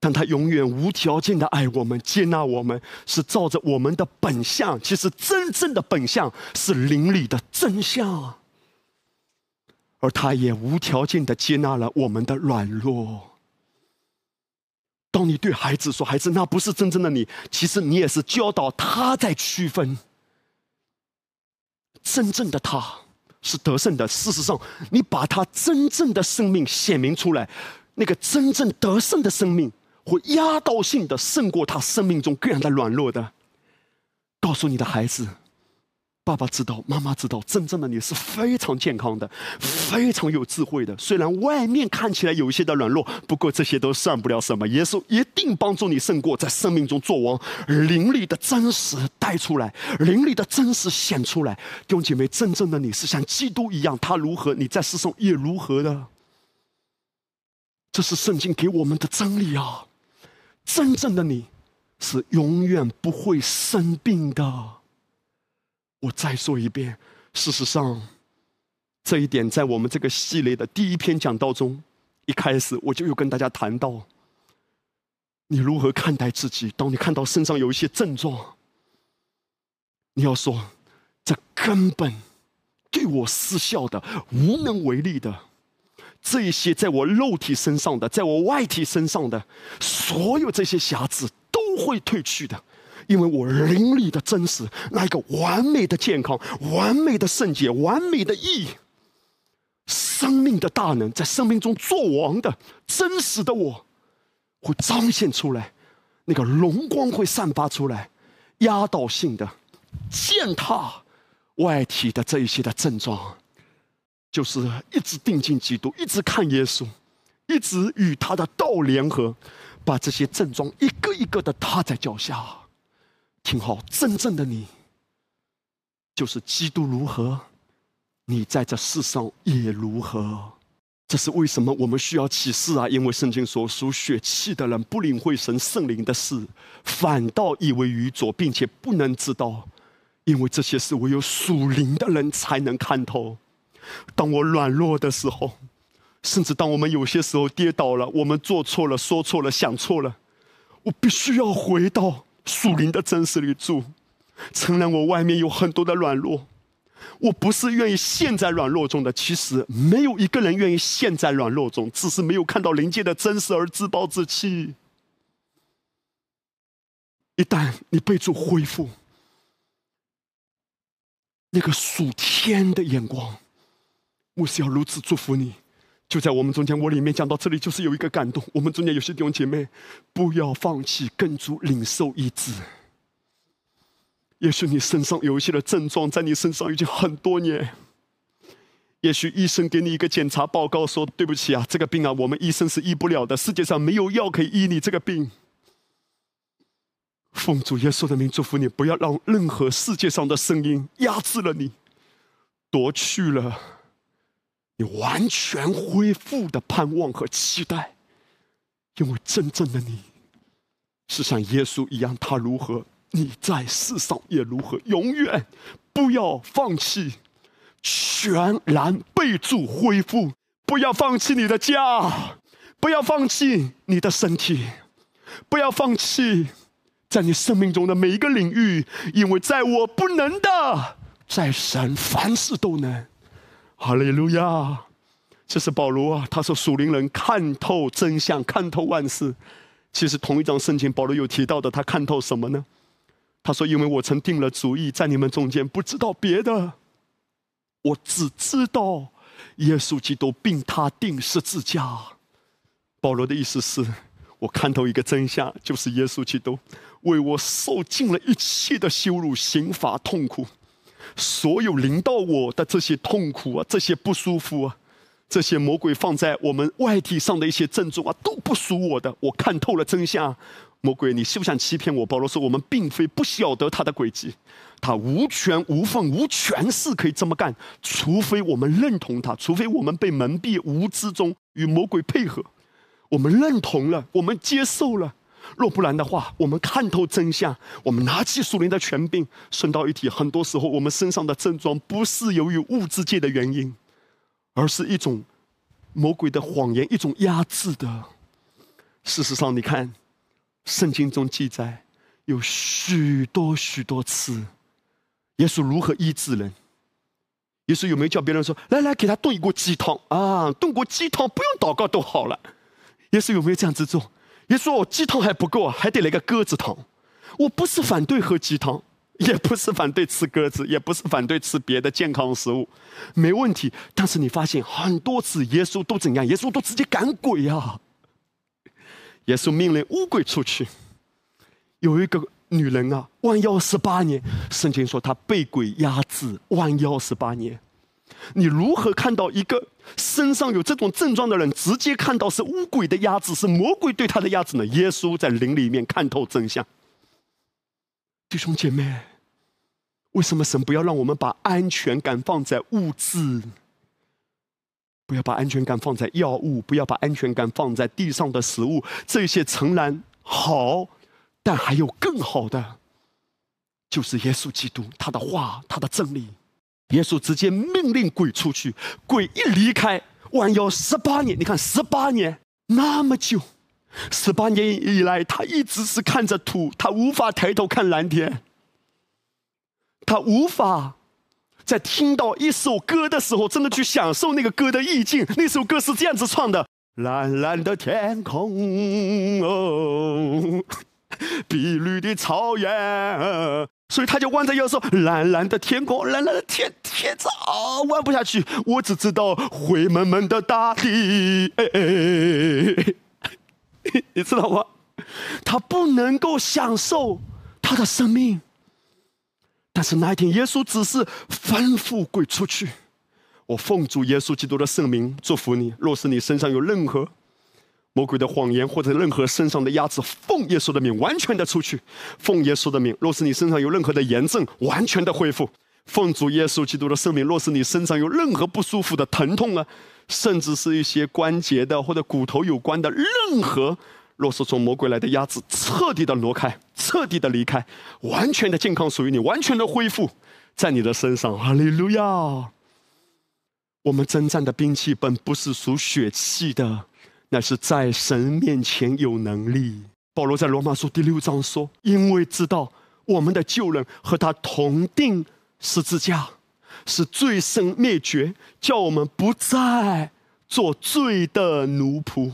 但他永远无条件的爱我们、接纳我们，是照着我们的本相。其实真正的本相是灵里的真相，而他也无条件的接纳了我们的软弱。当你对孩子说：“孩子，那不是真正的你。”其实你也是教导他在区分，真正的他。是得胜的。事实上，你把他真正的生命显明出来，那个真正得胜的生命，会压倒性的胜过他生命中各样的软弱的。告诉你的孩子。爸爸知道，妈妈知道，真正的你是非常健康的，非常有智慧的。虽然外面看起来有一些的软弱，不过这些都算不了什么。耶稣一定帮助你胜过，在生命中做王，灵里的真实带出来，灵里的真实显出来。弟兄姐妹，真正的你是像基督一样，他如何，你在世上也如何的。这是圣经给我们的真理啊！真正的你是永远不会生病的。我再说一遍，事实上，这一点在我们这个系列的第一篇讲道中，一开始我就有跟大家谈到：你如何看待自己？当你看到身上有一些症状，你要说，这根本对我失效的、无能为力的，这一些在我肉体身上的、在我外体身上的所有这些瑕疵，都会褪去的。因为我灵里的真实，那一个完美的健康、完美的圣洁、完美的义，生命的大能，在生命中作王的真实的我，会彰显出来，那个荣光会散发出来，压倒性的践踏外体的这一些的症状，就是一直定睛基督，一直看耶稣，一直与他的道联合，把这些症状一个一个的踏在脚下。听好，真正的你，就是基督如何，你在这世上也如何。这是为什么我们需要启示啊？因为圣经说，属血气的人不领会神圣灵的事，反倒以为愚拙，并且不能知道，因为这些事唯有属灵的人才能看透。当我软弱的时候，甚至当我们有些时候跌倒了，我们做错了、说错了、想错了，我必须要回到。属灵的真实里住，承认我外面有很多的软弱，我不是愿意陷在软弱中的。其实没有一个人愿意陷在软弱中，只是没有看到灵界的真实而自暴自弃。一旦你被主恢复，那个属天的眼光，我是要如此祝福你。就在我们中间，我里面讲到这里，就是有一个感动。我们中间有些弟兄姐妹，不要放弃，跟主领受医治。也许你身上有一些的症状，在你身上已经很多年。也许医生给你一个检查报告，说：“对不起啊，这个病啊，我们医生是医不了的，世界上没有药可以医你这个病。”奉主耶稣的名祝福你，不要让任何世界上的声音压制了你，夺去了。你完全恢复的盼望和期待，因为真正的你是像耶稣一样，他如何，你在世上也如何。永远不要放弃，全然备注恢复。不要放弃你的家，不要放弃你的身体，不要放弃在你生命中的每一个领域，因为在我不能的，在神凡事都能。哈利路亚！这是保罗啊，他说属灵人看透真相，看透万事。其实同一章圣经，保罗有提到的，他看透什么呢？他说：“因为我曾定了主意，在你们中间不知道别的，我只知道耶稣基督并他定十字架。”保罗的意思是我看透一个真相，就是耶稣基督为我受尽了一切的羞辱、刑罚、痛苦。所有临到我的这些痛苦啊，这些不舒服啊，这些魔鬼放在我们外体上的一些症状啊，都不属我的。我看透了真相，魔鬼，你休想欺骗我。保罗说，我们并非不晓得他的诡计，他无权无份无权势可以这么干，除非我们认同他，除非我们被蒙蔽无知中与魔鬼配合，我们认同了，我们接受了。若不然的话，我们看透真相，我们拿起属灵的权柄，顺道一提，很多时候我们身上的症状不是由于物质界的原因，而是一种魔鬼的谎言，一种压制的。事实上，你看，圣经中记载有许多许多次，耶稣如何医治人？耶稣有没有叫别人说：“来来，给他炖一锅鸡汤啊？炖锅鸡汤不用祷告都好了。”耶稣有没有这样子做？别说我鸡汤还不够，还得来个鸽子汤。我不是反对喝鸡汤，也不是反对吃鸽子，也不是反对吃别的健康食物，没问题。但是你发现很多次耶稣都怎样？耶稣都直接赶鬼呀！耶稣命令乌鬼出去。有一个女人啊，弯腰十八年，圣经说她被鬼压制，弯腰十八年。你如何看到一个身上有这种症状的人，直接看到是乌鬼的压制，是魔鬼对他的压制呢？耶稣在灵里面看透真相。弟兄姐妹，为什么神不要让我们把安全感放在物质？不要把安全感放在药物，不要把安全感放在地上的食物，这些诚然好，但还有更好的，就是耶稣基督，他的话，他的真理。耶稣直接命令鬼出去，鬼一离开，弯腰十八年。你看，十八年那么久，十八年以来，他一直是看着土，他无法抬头看蓝天，他无法在听到一首歌的时候，真的去享受那个歌的意境。那首歌是这样子唱的：蓝蓝的天空，哦，碧绿的草原。所以他就弯着腰说：“蓝蓝的天空，蓝蓝的天，天早弯不下去。我只知道灰蒙蒙的大地，哎哎，你知道吗？他不能够享受他的生命。但是那一天，耶稣只是吩咐鬼出去。我奉主耶稣基督的圣名祝福你。若是你身上有任何……”魔鬼的谎言或者任何身上的压制，奉耶稣的命完全的出去。奉耶稣的命，若是你身上有任何的炎症，完全的恢复。奉主耶稣基督的圣名，若是你身上有任何不舒服的疼痛啊，甚至是一些关节的或者骨头有关的任何，若是从魔鬼来的压制，彻底的挪开，彻底的离开，完全的健康属于你，完全的恢复在你的身上。哈利路亚！我们征战的兵器本不是属血气的。那是在神面前有能力。保罗在罗马书第六章说：“因为知道我们的旧人和他同定十字架，是罪身灭绝，叫我们不再做罪的奴仆。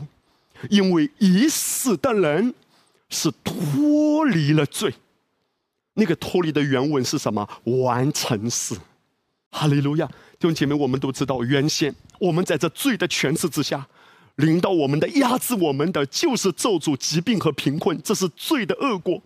因为已死的人是脱离了罪。那个脱离的原文是什么？完成式。哈利路亚！弟兄姐妹，我们都知道，原先我们在这罪的权势之下。”领到我们的、压制我们的，就是咒诅、疾病和贫困，这是罪的恶果。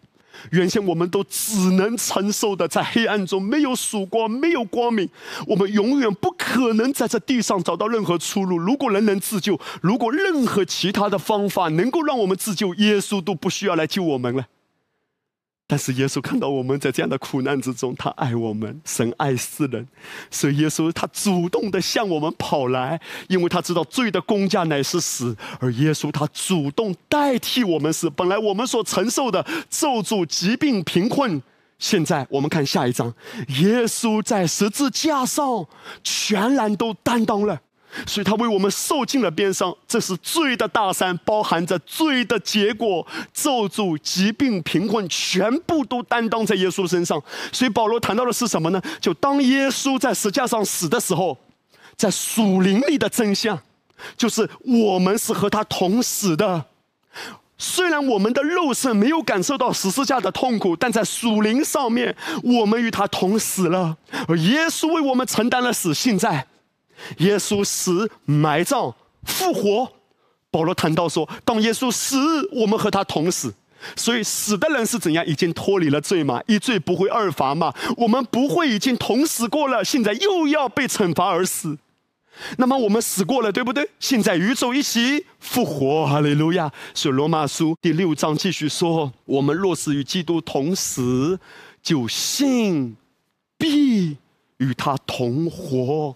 原先我们都只能承受的，在黑暗中没有曙光，没有光明，我们永远不可能在这地上找到任何出路。如果人能自救，如果任何其他的方法能够让我们自救，耶稣都不需要来救我们了。但是耶稣看到我们在这样的苦难之中，他爱我们，神爱世人，所以耶稣他主动的向我们跑来，因为他知道罪的公价乃是死，而耶稣他主动代替我们死。本来我们所承受的咒诅、疾病、贫困，现在我们看下一章，耶稣在十字架上全然都担当了。所以他为我们受尽了鞭伤，这是罪的大山，包含着罪的结果，咒诅、疾病、贫困，全部都担当在耶稣身上。所以保罗谈到的是什么呢？就当耶稣在石架上死的时候，在属灵里的真相，就是我们是和他同死的。虽然我们的肉身没有感受到十字架的痛苦，但在属灵上面，我们与他同死了。而耶稣为我们承担了死，现在。耶稣死、埋葬、复活。保罗谈到说，当耶稣死，我们和他同死。所以死的人是怎样？已经脱离了罪嘛？一罪不会二罚嘛？我们不会已经同死过了，现在又要被惩罚而死？那么我们死过了，对不对？现在宇宙一起复活，哈利路亚！所以罗马书第六章继续说：我们若是与基督同死，就信必与他同活，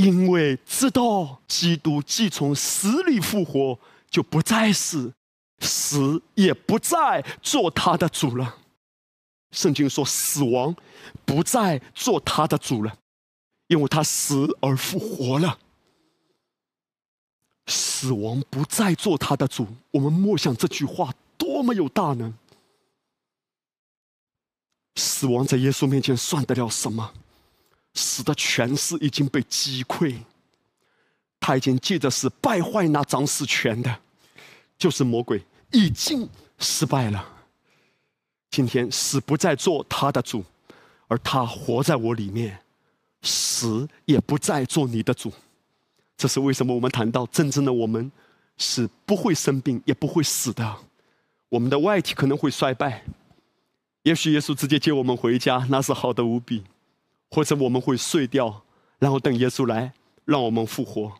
因为知道基督既从死里复活，就不再死。死也不再做他的主了。圣经说，死亡不再做他的主了，因为他死而复活了。死亡不再做他的主。我们默想这句话，多么有大能！死亡在耶稣面前算得了什么？死的权势已经被击溃，他已经借着死败坏那掌死权的，就是魔鬼。已经失败了。今天死不再做他的主，而他活在我里面，死也不再做你的主。这是为什么？我们谈到真正的我们是不会生病，也不会死的。我们的外体可能会衰败，也许耶稣直接接我们回家，那是好的无比；或者我们会碎掉，然后等耶稣来让我们复活。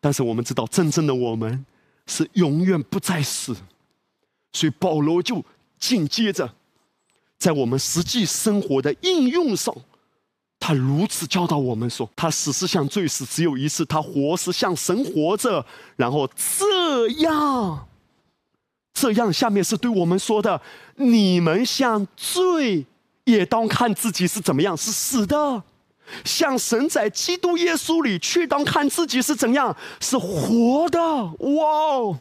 但是我们知道，真正的我们。是永远不再死，所以保罗就紧接着，在我们实际生活的应用上，他如此教导我们说：他死是像罪死，只有一次；他活是像神活着。然后这样，这样下面是对我们说的：你们像罪，也当看自己是怎么样，是死的。像神在基督耶稣里，却当看自己是怎样，是活的。哇！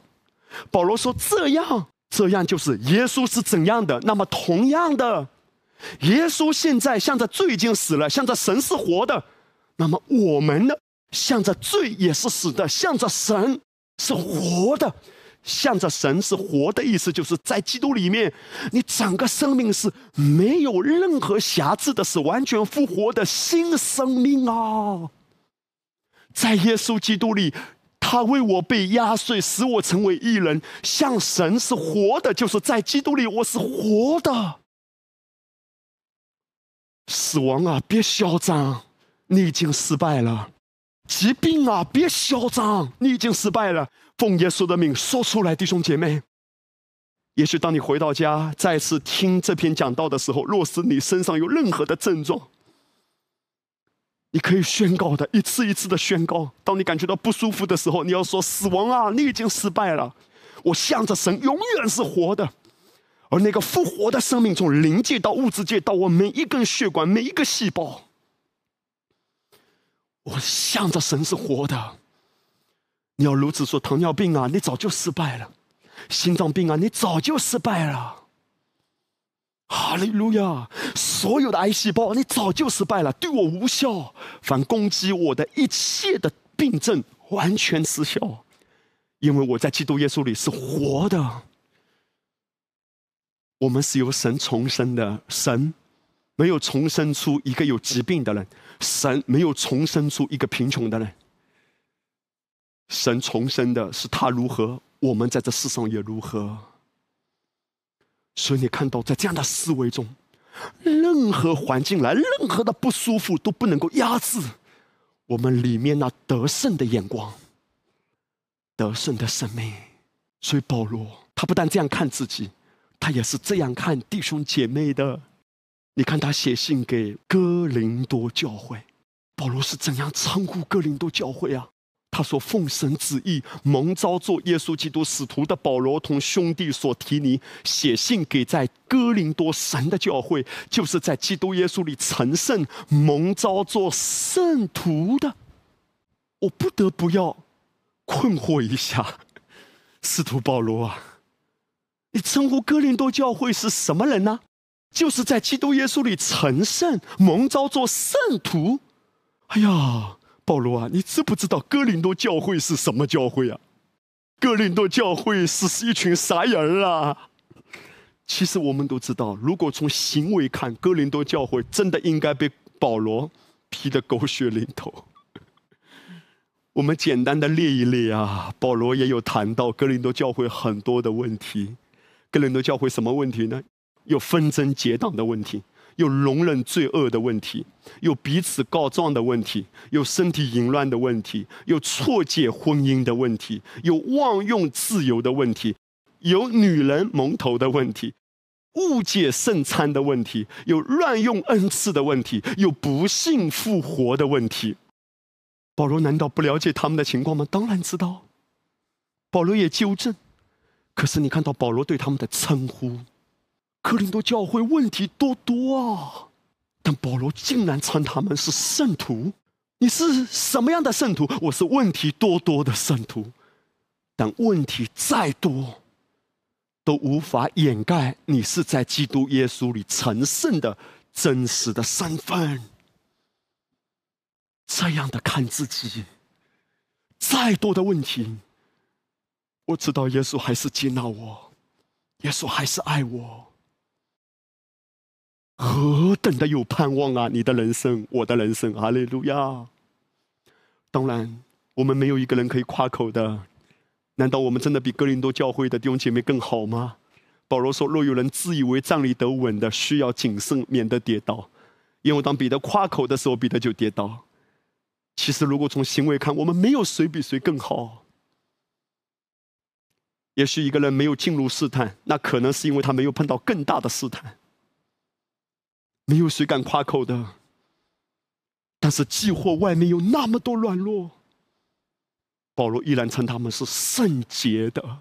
保罗说：“这样，这样就是耶稣是怎样的。那么同样的，耶稣现在向着罪已经死了，向着神是活的。那么我们呢，向着罪也是死的，向着神是活的。”向着神是活的意思，就是在基督里面，你整个生命是没有任何瑕疵的，是完全复活的新生命啊！在耶稣基督里，他为我被压碎，使我成为一人。向神是活的，就是在基督里我是活的。死亡啊，别嚣张，你已经失败了；疾病啊，别嚣张，你已经失败了。奉耶稣的命说出来，弟兄姐妹。也许当你回到家，再次听这篇讲道的时候，若是你身上有任何的症状，你可以宣告的，一次一次的宣告。当你感觉到不舒服的时候，你要说：“死亡啊，你已经失败了。我向着神，永远是活的。而那个复活的生命，从灵界到物质界，到我每一根血管、每一个细胞，我向着神是活的。”你要如此说，糖尿病啊，你早就失败了；心脏病啊，你早就失败了。哈利路亚！所有的癌细胞，你早就失败了，对我无效。反攻击我的一切的病症，完全失效，因为我在基督耶稣里是活的。我们是由神重生的，神没有重生出一个有疾病的人，神没有重生出一个贫穷的人。神重生的是他如何，我们在这世上也如何。所以你看到，在这样的思维中，任何环境来，任何的不舒服都不能够压制我们里面那得胜的眼光、得胜的生命。所以保罗他不但这样看自己，他也是这样看弟兄姐妹的。你看他写信给哥林多教会，保罗是怎样称呼哥林多教会啊？他说：“奉神旨意，蒙召做耶稣基督使徒的保罗，同兄弟所提尼写信给在哥林多神的教会，就是在基督耶稣里成圣、蒙召做圣徒的。我不得不要困惑一下，使徒保罗啊，你称呼哥林多教会是什么人呢？就是在基督耶稣里成圣、蒙召做圣徒。哎呀！”保罗啊，你知不知道哥林多教会是什么教会啊？哥林多教会是一群啥人啊？其实我们都知道，如果从行为看，哥林多教会真的应该被保罗批得狗血淋头。我们简单的列一列啊，保罗也有谈到哥林多教会很多的问题。哥林多教会什么问题呢？有纷争结党的问题，有容忍罪恶的问题，有彼此告状的问题，有身体淫乱的问题，有错解婚姻的问题，有妄用自由的问题，有女人蒙头的问题，误解圣餐的问题，有乱用恩赐的问题，有不幸复活的问题。保罗难道不了解他们的情况吗？当然知道。保罗也纠正，可是你看到保罗对他们的称呼，克林多教会问题多多啊，但保罗竟然称他们是圣徒。你是什么样的圣徒？我是问题多多的圣徒，但问题再多，都无法掩盖你是在基督耶稣里成圣的真实的身份。这样的看自己，再多的问题。我知道耶稣还是接纳我，耶稣还是爱我，何等的有盼望啊！你的人生，我的人生，哈利路亚！当然，我们没有一个人可以夸口的。难道我们真的比哥林多教会的弟兄姐妹更好吗？保罗说：“若有人自以为站立得稳的，需要谨慎，免得跌倒。因为当彼得夸口的时候，彼得就跌倒。其实，如果从行为看，我们没有谁比谁更好。”也许一个人没有进入试探，那可能是因为他没有碰到更大的试探。没有谁敢夸口的。但是，寄货外面有那么多软弱，保罗依然称他们是圣洁的。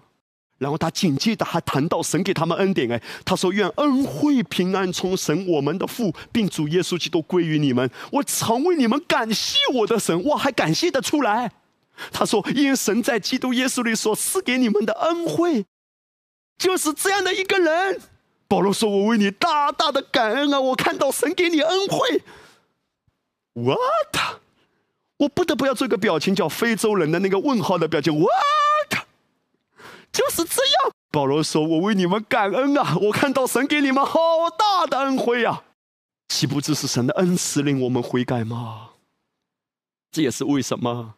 然后他紧接着还谈到神给他们恩典，哎，他说：“愿恩惠平安从神我们的父，并主耶稣基督归于你们。我常为你们感谢我的神，我还感谢得出来。”他说：“因神在基督耶稣里所赐给你们的恩惠，就是这样的一个人。”保罗说：“我为你大大的感恩啊！我看到神给你恩惠。”What？我不得不要做一个表情，叫非洲人的那个问号的表情。What？就是这样。保罗说：“我为你们感恩啊！我看到神给你们好大的恩惠啊！岂不知是神的恩赐令我们悔改吗？这也是为什么。”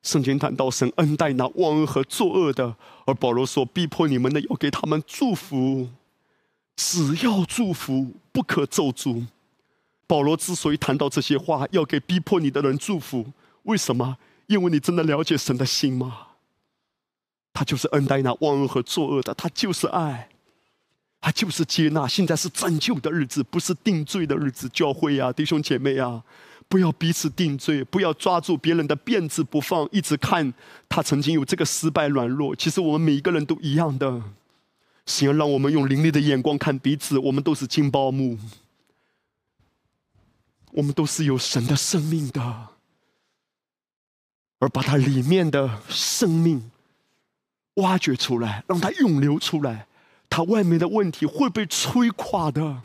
圣经谈到神恩待那忘恩和作恶的，而保罗说逼迫你们的要给他们祝福，只要祝福，不可咒诅。保罗之所以谈到这些话，要给逼迫你的人祝福，为什么？因为你真的了解神的心吗？他就是恩待那忘恩和作恶的，他就是爱，他就是接纳。现在是拯救的日子，不是定罪的日子。教会呀，弟兄姐妹呀。不要彼此定罪，不要抓住别人的辫子不放，一直看他曾经有这个失败软弱。其实我们每一个人都一样的，想要让我们用凌厉的眼光看彼此。我们都是金包木，我们都是有神的生命的，而把它里面的生命挖掘出来，让它涌流出来，它外面的问题会被摧垮的。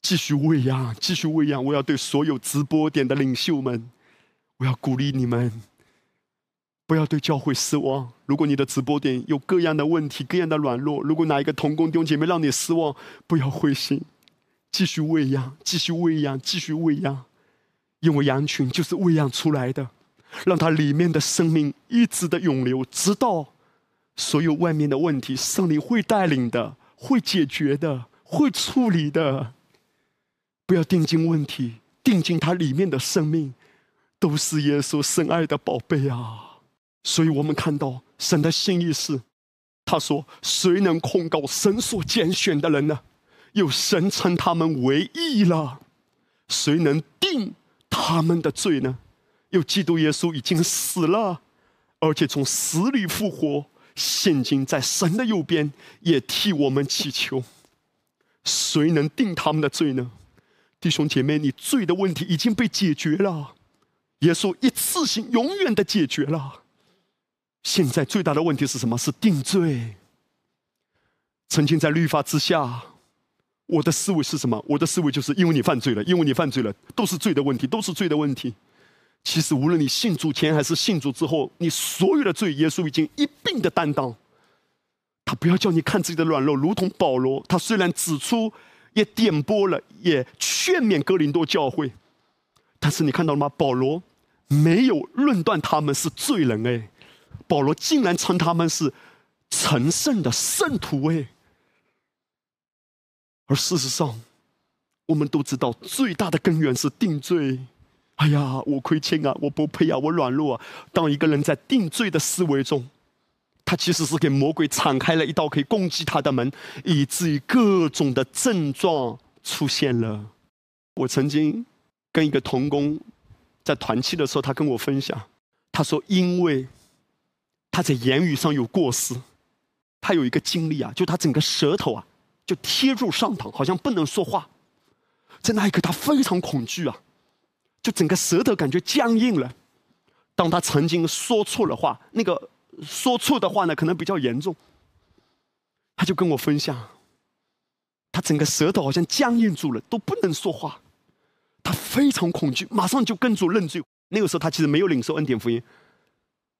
继续喂养，继续喂养！我要对所有直播点的领袖们，我要鼓励你们，不要对教会失望。如果你的直播点有各样的问题、各样的软弱，如果哪一个同工弟兄姐妹让你失望，不要灰心，继续喂养，继续喂养，继续喂养，因为羊群就是喂养出来的，让它里面的生命一直的涌流，直到所有外面的问题，上帝会带领的，会解决的，会处理的。不要定睛问题，定睛它里面的生命，都是耶稣深爱的宝贝啊！所以我们看到神的心意是，他说：“谁能控告神所拣选的人呢？有神称他们为义了。谁能定他们的罪呢？有基督耶稣已经死了，而且从死里复活，现今在神的右边，也替我们祈求。谁能定他们的罪呢？”弟兄姐妹，你罪的问题已经被解决了，耶稣一次性永远的解决了。现在最大的问题是什么？是定罪。曾经在律法之下，我的思维是什么？我的思维就是因为你犯罪了，因为你犯罪了，都是罪的问题，都是罪的问题。其实无论你信主前还是信主之后，你所有的罪，耶稣已经一并的担当。他不要叫你看自己的软弱，如同保罗，他虽然指出。也点拨了，也劝勉哥林多教会，但是你看到了吗？保罗没有论断他们是罪人，哎，保罗竟然称他们是成圣的圣徒哎。而事实上，我们都知道最大的根源是定罪。哎呀，我亏欠啊，我不配啊，我软弱啊。当一个人在定罪的思维中，他其实是给魔鬼敞开了一道可以攻击他的门，以至于各种的症状出现了。我曾经跟一个童工在团契的时候，他跟我分享，他说，因为他在言语上有过失，他有一个经历啊，就他整个舌头啊。就贴住上膛，好像不能说话。在那一刻，他非常恐惧啊，就整个舌头感觉僵硬了。当他曾经说错了话，那个说错的话呢，可能比较严重。他就跟我分享，他整个舌头好像僵硬住了，都不能说话。他非常恐惧，马上就跟主认罪。那个时候，他其实没有领受恩典福音，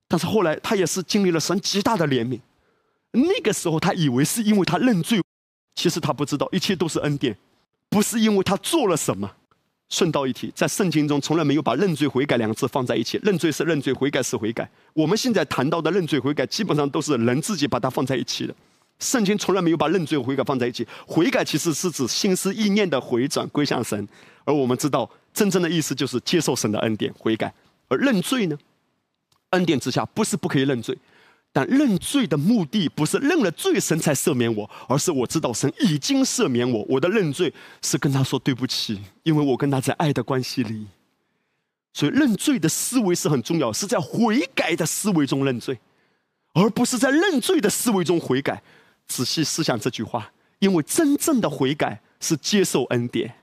但是后来他也是经历了神极大的怜悯。那个时候，他以为是因为他认罪。其实他不知道，一切都是恩典，不是因为他做了什么。顺道一提，在圣经中从来没有把认罪悔改两个字放在一起。认罪是认罪，悔改是悔改。我们现在谈到的认罪悔改，基本上都是人自己把它放在一起的。圣经从来没有把认罪悔改放在一起。悔改其实是指心思意念的回转归向神，而我们知道真正的意思就是接受神的恩典悔改。而认罪呢，恩典之下不是不可以认罪。但认罪的目的不是认了罪神才赦免我，而是我知道神已经赦免我。我的认罪是跟他说对不起，因为我跟他在爱的关系里。所以认罪的思维是很重要，是在悔改的思维中认罪，而不是在认罪的思维中悔改。仔细思想这句话，因为真正的悔改是接受恩典，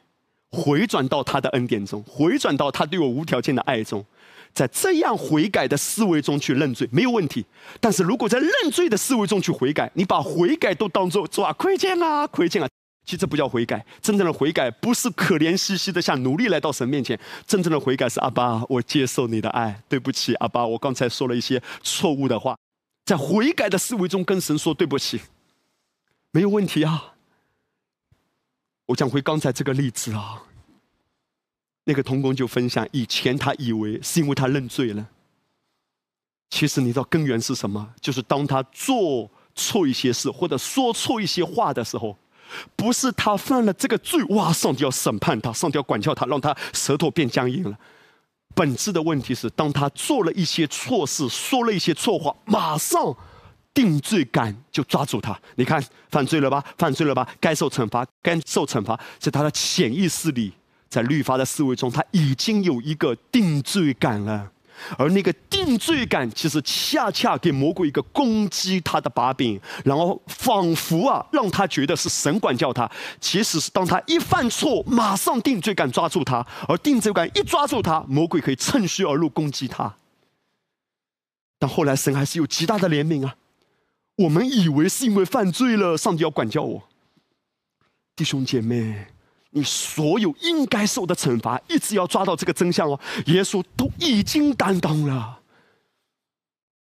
回转到他的恩典中，回转到他对我无条件的爱中。在这样悔改的思维中去认罪没有问题，但是如果在认罪的思维中去悔改，你把悔改都当做抓亏欠啊亏欠啊，其实不叫悔改。真正的悔改不是可怜兮兮的想努力来到神面前，真正的悔改是阿爸，我接受你的爱，对不起阿爸，我刚才说了一些错误的话，在悔改的思维中跟神说对不起，没有问题啊。我讲回刚才这个例子啊。那个童工就分享，以前他以为是因为他认罪了，其实你知道根源是什么？就是当他做错一些事或者说错一些话的时候，不是他犯了这个罪，哇，上帝要审判他，上帝要管教他，让他舌头变僵硬了。本质的问题是，当他做了一些错事，说了一些错话，马上定罪感就抓住他。你看，犯罪了吧？犯罪了吧？该受惩罚，该受惩罚，在他的潜意识里。在律法的思维中，他已经有一个定罪感了，而那个定罪感其实恰恰给魔鬼一个攻击他的把柄，然后仿佛啊让他觉得是神管教他，其实是当他一犯错，马上定罪感抓住他，而定罪感一抓住他，魔鬼可以趁虚而入攻击他。但后来神还是有极大的怜悯啊，我们以为是因为犯罪了，上帝要管教我，弟兄姐妹。你所有应该受的惩罚，一直要抓到这个真相哦。耶稣都已经担当了。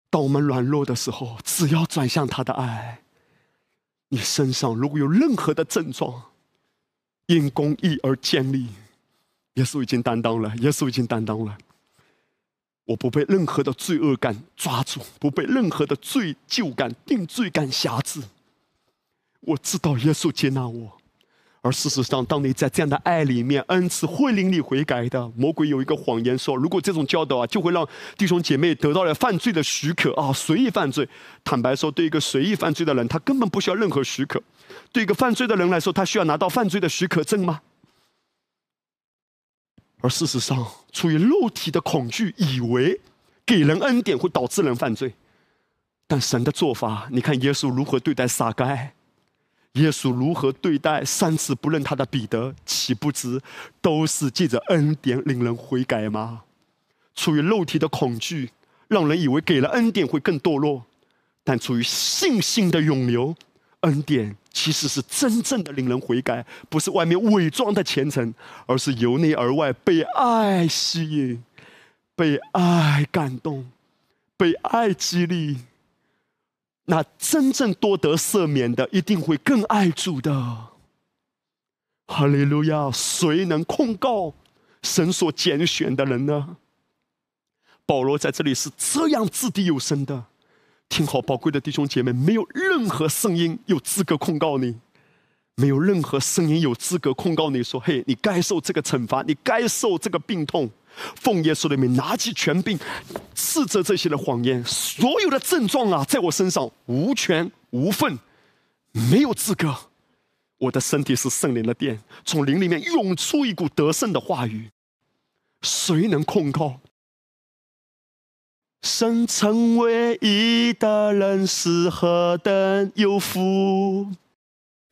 当我们软弱的时候，只要转向他的爱，你身上如果有任何的症状，因公义而建立，耶稣已经担当了。耶稣已经担当了。我不被任何的罪恶感抓住，不被任何的罪疚感、定罪感辖制。我知道耶稣接纳我。而事实上，当你在这样的爱里面，恩赐会令你悔改的。魔鬼有一个谎言说，如果这种教导啊，就会让弟兄姐妹得到了犯罪的许可啊，随意犯罪。坦白说，对一个随意犯罪的人，他根本不需要任何许可；对一个犯罪的人来说，他需要拿到犯罪的许可证吗？而事实上，出于肉体的恐惧，以为给人恩典会导致人犯罪，但神的做法，你看耶稣如何对待撒该。耶稣如何对待三次不认他的彼得，岂不知都是借着恩典令人悔改吗？出于肉体的恐惧，让人以为给了恩典会更堕落；但出于信心的涌流，恩典其实是真正的令人悔改，不是外面伪装的虔诚，而是由内而外被爱吸引，被爱感动，被爱激励。那真正多得赦免的，一定会更爱主的。哈利路亚！谁能控告神所拣选的人呢？保罗在这里是这样掷地有声的听好，宝贵的弟兄姐妹，没有任何声音有资格控告你，没有任何声音有资格控告你说：“嘿，你该受这个惩罚，你该受这个病痛。”奉耶稣的名，拿起权柄，斥责这些的谎言。所有的症状啊，在我身上无权无份，没有资格。我的身体是圣灵的殿，从灵里面涌出一股得胜的话语。谁能控告？生成唯一的人是何等有福？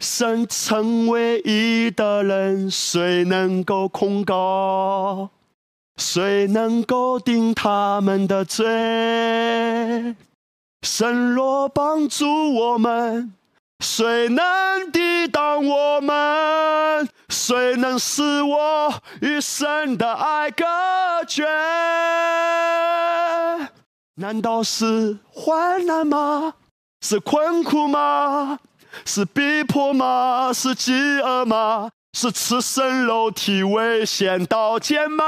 生成唯一的人，谁能够控告？谁能够定他们的罪？神若帮助我们，谁能抵挡我们？谁能使我与神的爱隔绝？难道是患难吗？是困苦吗？是逼迫吗？是饥饿吗？是赤身肉体危险刀剑吗？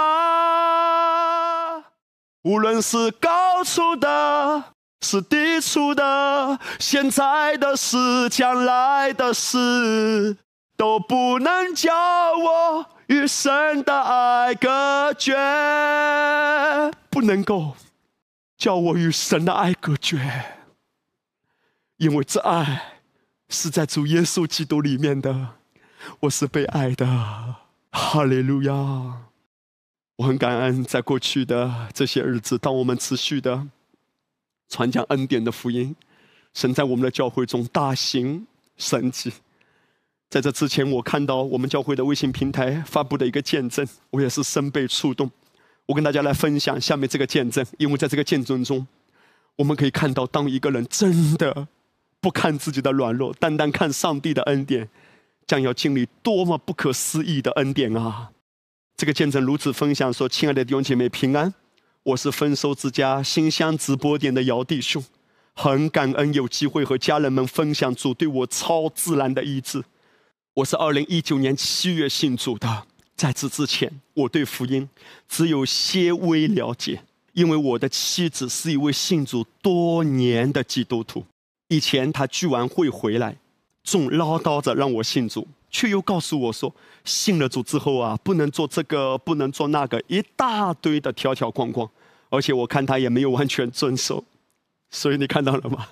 无论是高处的，是低处的，现在的事，将来的事，都不能叫我与神的爱隔绝，不能够叫我与神的爱隔绝，因为这爱是在主耶稣基督里面的。我是被爱的，哈利路亚！我很感恩，在过去的这些日子，当我们持续的传讲恩典的福音，神在我们的教会中大行神迹。在这之前，我看到我们教会的微信平台发布的一个见证，我也是深被触动。我跟大家来分享下面这个见证，因为在这个见证中，我们可以看到，当一个人真的不看自己的软弱，单单看上帝的恩典。将要经历多么不可思议的恩典啊！这个见证如此分享说：“亲爱的弟兄姐妹平安，我是丰收之家新乡直播点的姚弟兄，很感恩有机会和家人们分享主对我超自然的医治。我是二零一九年七月信主的，在此之前我对福音只有些微了解，因为我的妻子是一位信主多年的基督徒，以前他聚完会回来。”总唠叨着让我信主，却又告诉我说，信了主之后啊，不能做这个，不能做那个，一大堆的条条框框。而且我看他也没有完全遵守。所以你看到了吗？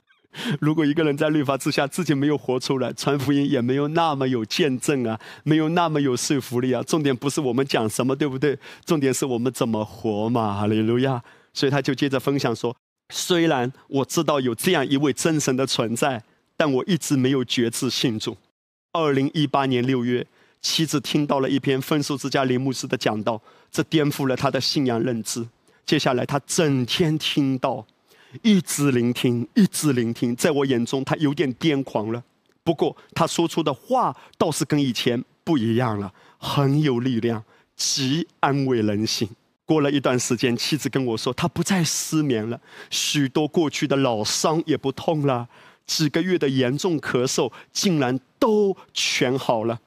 如果一个人在律法之下自己没有活出来，传福音也没有那么有见证啊，没有那么有说服力啊。重点不是我们讲什么，对不对？重点是我们怎么活嘛。哈利路亚。所以他就接着分享说，虽然我知道有这样一位真神的存在。但我一直没有觉知信主。二零一八年六月，妻子听到了一篇分手之家林牧师的讲道，这颠覆了他的信仰认知。接下来，他整天听到，一直聆听，一直聆听。在我眼中，他有点癫狂了。不过，他说出的话倒是跟以前不一样了，很有力量，极安慰人心。过了一段时间，妻子跟我说，他不再失眠了，许多过去的老伤也不痛了。几个月的严重咳嗽竟然都全好了，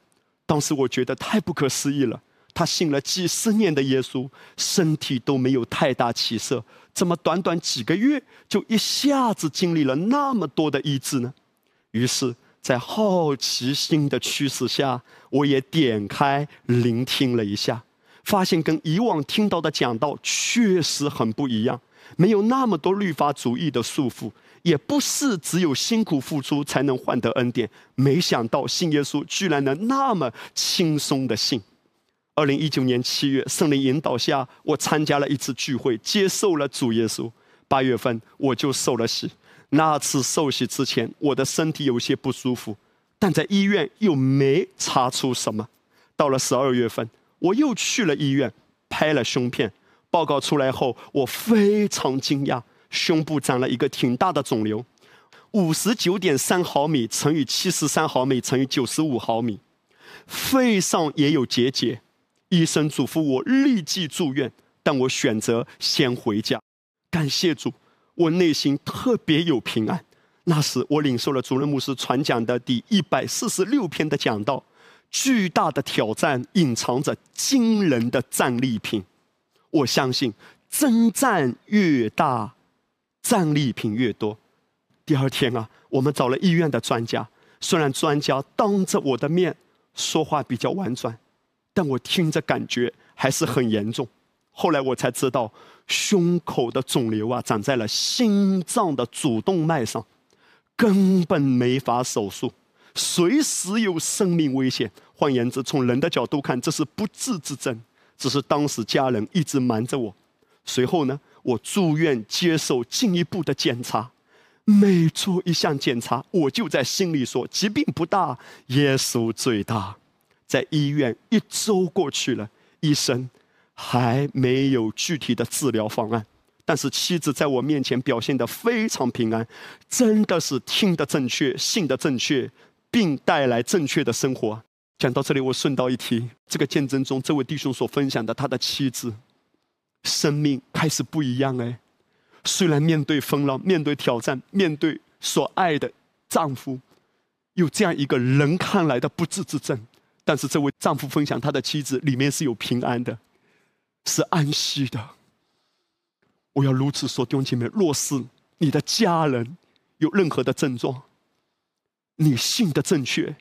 当时我觉得太不可思议了。他信了几十年的耶稣，身体都没有太大起色，怎么短短几个月就一下子经历了那么多的医治呢？于是，在好奇心的驱使下，我也点开聆听了一下，发现跟以往听到的讲道确实很不一样，没有那么多律法主义的束缚。也不是只有辛苦付出才能换得恩典。没想到信耶稣居然能那么轻松的信。二零一九年七月，圣灵引导下，我参加了一次聚会，接受了主耶稣。八月份我就受了洗。那次受洗之前，我的身体有些不舒服，但在医院又没查出什么。到了十二月份，我又去了医院，拍了胸片，报告出来后，我非常惊讶。胸部长了一个挺大的肿瘤，五十九点三毫米乘以七十三毫米乘以九十五毫米，肺上也有结节，医生嘱咐我立即住院，但我选择先回家。感谢主，我内心特别有平安。那时我领受了主任牧师传讲的第一百四十六篇的讲道，巨大的挑战隐藏着惊人的战利品。我相信征战越大。战利品越多，第二天啊，我们找了医院的专家，虽然专家当着我的面说话比较婉转，但我听着感觉还是很严重。后来我才知道，胸口的肿瘤啊，长在了心脏的主动脉上，根本没法手术，随时有生命危险。换言之，从人的角度看，这是不治之症。只是当时家人一直瞒着我。随后呢，我住院接受进一步的检查。每做一项检查，我就在心里说：疾病不大，耶稣最大。在医院一周过去了，医生还没有具体的治疗方案。但是妻子在我面前表现得非常平安，真的是听得正确，信得正确，并带来正确的生活。讲到这里，我顺道一提，这个见证中，这位弟兄所分享的他的妻子，生命开始不一样哎。虽然面对风浪、面对挑战、面对所爱的丈夫，有这样一个人看来的不治之症，但是这位丈夫分享他的妻子里面是有平安的，是安息的。我要如此说，弟兄姐妹，若是你的家人有任何的症状，你信的正确。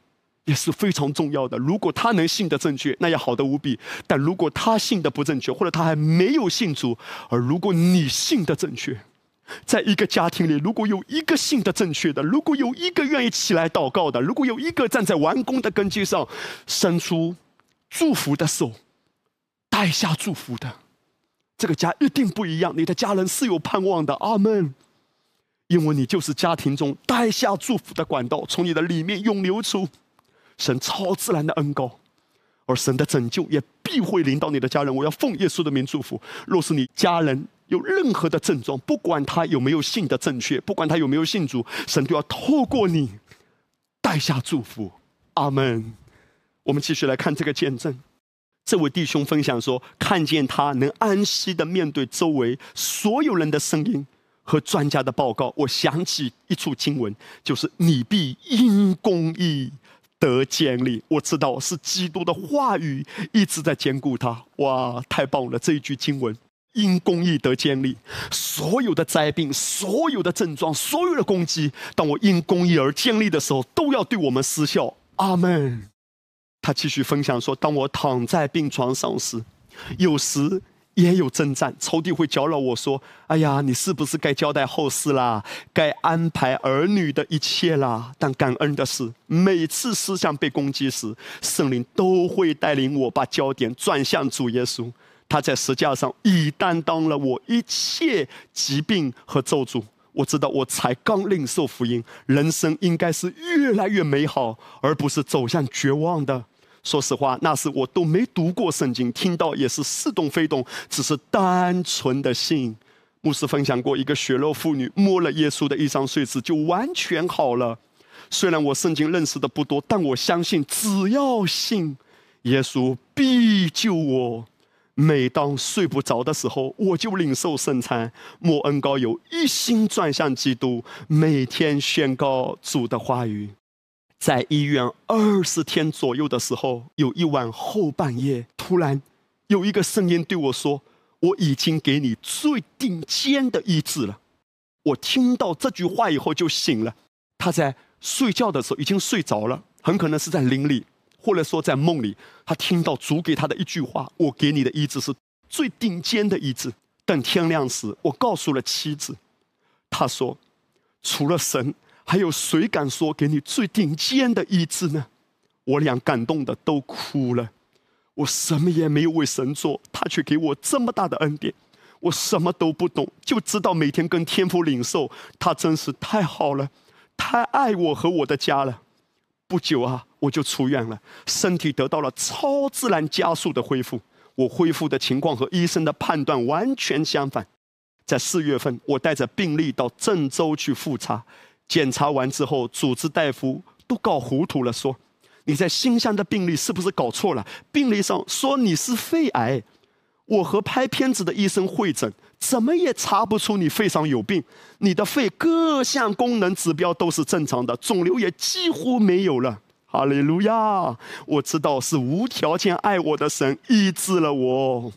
也是非常重要的。如果他能信的正确，那也好的无比；但如果他信的不正确，或者他还没有信主，而如果你信的正确，在一个家庭里，如果有一个信的正确的，如果有一个愿意起来祷告的，如果有一个站在完工的根基上，伸出祝福的手，带下祝福的，这个家一定不一样。你的家人是有盼望的。阿门。因为你就是家庭中带下祝福的管道，从你的里面涌流出。神超自然的恩高，而神的拯救也必会临到你的家人。我要奉耶稣的名祝福。若是你家人有任何的症状，不管他有没有信的正确，不管他有没有信主，神都要透过你带下祝福。阿门。我们继续来看这个见证。这位弟兄分享说，看见他能安息的面对周围所有人的声音和专家的报告，我想起一处经文，就是你必因公义。得建立，我知道是基督的话语一直在兼顾他。哇，太棒了！这一句经文，因公义得建立，所有的灾病、所有的症状、所有的攻击，当我因公义而建立的时候，都要对我们失效。阿门。他继续分享说：“当我躺在病床上时，有时。”也有征战，仇敌会搅扰我说：“哎呀，你是不是该交代后事啦？该安排儿女的一切啦？”但感恩的是，每次思想被攻击时，圣灵都会带领我把焦点转向主耶稣。他在石架上已担当了我一切疾病和咒诅。我知道，我才刚领受福音，人生应该是越来越美好，而不是走向绝望的。说实话，那时我都没读过圣经，听到也是似懂非懂，只是单纯的信。牧师分享过，一个血肉妇女摸了耶稣的一张碎纸就完全好了。虽然我圣经认识的不多，但我相信，只要信，耶稣必救我。每当睡不着的时候，我就领受圣餐，莫恩高友，一心转向基督，每天宣告主的话语。在医院二十天左右的时候，有一晚后半夜，突然有一个声音对我说：“我已经给你最顶尖的医治了。”我听到这句话以后就醒了。他在睡觉的时候已经睡着了，很可能是在灵里，或者说在梦里，他听到主给他的一句话：“我给你的医治是最顶尖的医治。”等天亮时，我告诉了妻子，他说：“除了神。”还有谁敢说给你最顶尖的医治呢？我俩感动的都哭了。我什么也没有为神做，他却给我这么大的恩典。我什么都不懂，就知道每天跟天父领受。他真是太好了，太爱我和我的家了。不久啊，我就出院了，身体得到了超自然加速的恢复。我恢复的情况和医生的判断完全相反。在四月份，我带着病历到郑州去复查。检查完之后，主治大夫都搞糊涂了，说：“你在新乡的病历是不是搞错了？病历上说你是肺癌，我和拍片子的医生会诊，怎么也查不出你肺上有病。你的肺各项功能指标都是正常的，肿瘤也几乎没有了。哈利路亚！我知道是无条件爱我的神医治了我。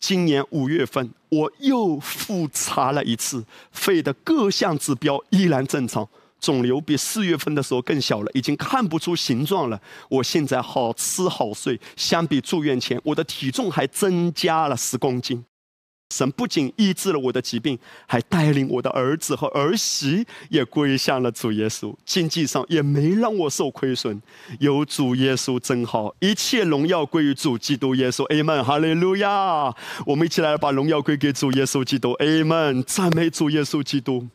今年五月份我又复查了一次，肺的各项指标依然正常，肿瘤比四月份的时候更小了，已经看不出形状了。我现在好吃好睡，相比住院前，我的体重还增加了十公斤。神不仅医治了我的疾病，还带领我的儿子和儿媳也归向了主耶稣。经济上也没让我受亏损，有主耶稣真好，一切荣耀归于主基督耶稣。阿门，哈利路亚！我们一起来把荣耀归给主耶稣基督。阿门，赞美主耶稣基督。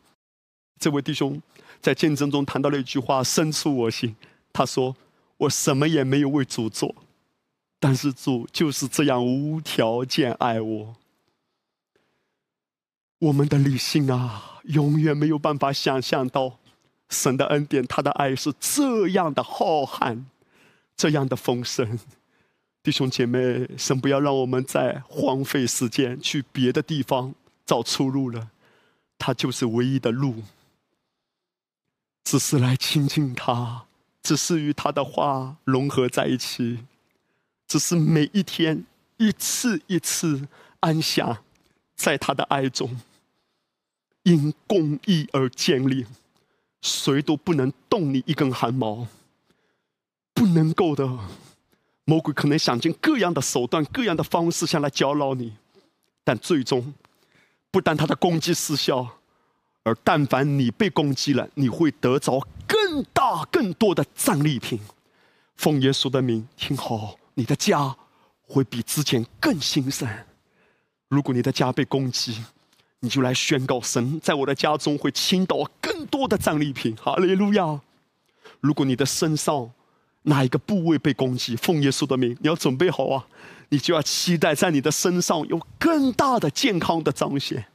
这位弟兄在见证中谈到了一句话，深处我心。他说：“我什么也没有为主做，但是主就是这样无条件爱我。”我们的理性啊，永远没有办法想象到神的恩典，他的爱是这样的浩瀚，这样的丰盛。弟兄姐妹，神不要让我们再荒废时间去别的地方找出路了，他就是唯一的路。只是来亲近他，只是与他的话融合在一起，只是每一天一次一次安详在他的爱中。因公义而建立，谁都不能动你一根汗毛，不能够的。魔鬼可能想尽各样的手段、各样的方式想来搅扰你，但最终，不但他的攻击失效，而但凡你被攻击了，你会得着更大、更多的战利品。奉耶稣的名，听好，你的家会比之前更兴盛。如果你的家被攻击，你就来宣告，神在我的家中会倾倒更多的战利品。哈利路亚！如果你的身上哪一个部位被攻击，奉耶稣的名，你要准备好啊！你就要期待在你的身上有更大的健康的彰显。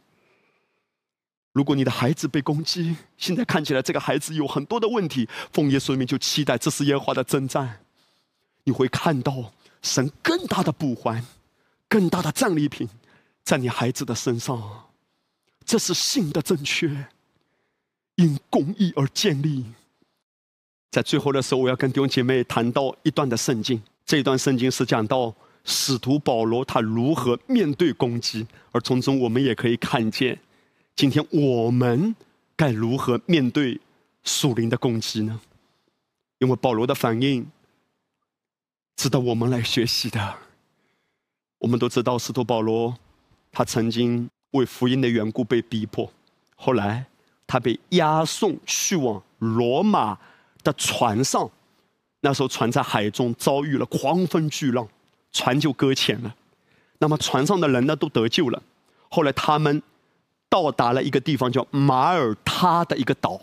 如果你的孩子被攻击，现在看起来这个孩子有很多的问题，奉耶稣的名就期待这是耶和华的征战。你会看到神更大的补还，更大的战利品在你孩子的身上。这是信的正确，因公义而建立。在最后的时候，我要跟弟兄姐妹谈到一段的圣经。这一段圣经是讲到使徒保罗他如何面对攻击，而从中我们也可以看见，今天我们该如何面对属灵的攻击呢？因为保罗的反应值得我们来学习的。我们都知道，使徒保罗他曾经。为福音的缘故被逼迫，后来他被押送去往罗马的船上，那时候船在海中遭遇了狂风巨浪，船就搁浅了。那么船上的人呢都得救了。后来他们到达了一个地方叫马耳他的一个岛，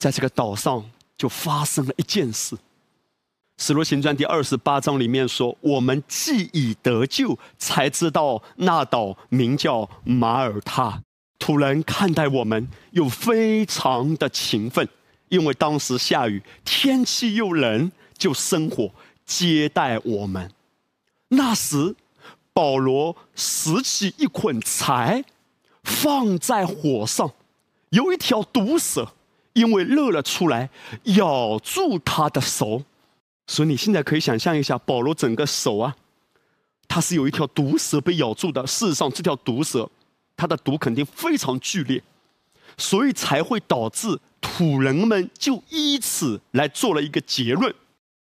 在这个岛上就发生了一件事。《使徒行传》第二十八章里面说：“我们既已得救，才知道那岛名叫马耳他。土人看待我们又非常的勤奋，因为当时下雨，天气又冷，就生火接待我们。那时，保罗拾起一捆柴，放在火上，有一条毒蛇，因为热了出来，咬住他的手。”所以你现在可以想象一下，保罗整个手啊，他是有一条毒蛇被咬住的。事实上，这条毒蛇，它的毒肯定非常剧烈，所以才会导致土人们就依此来做了一个结论。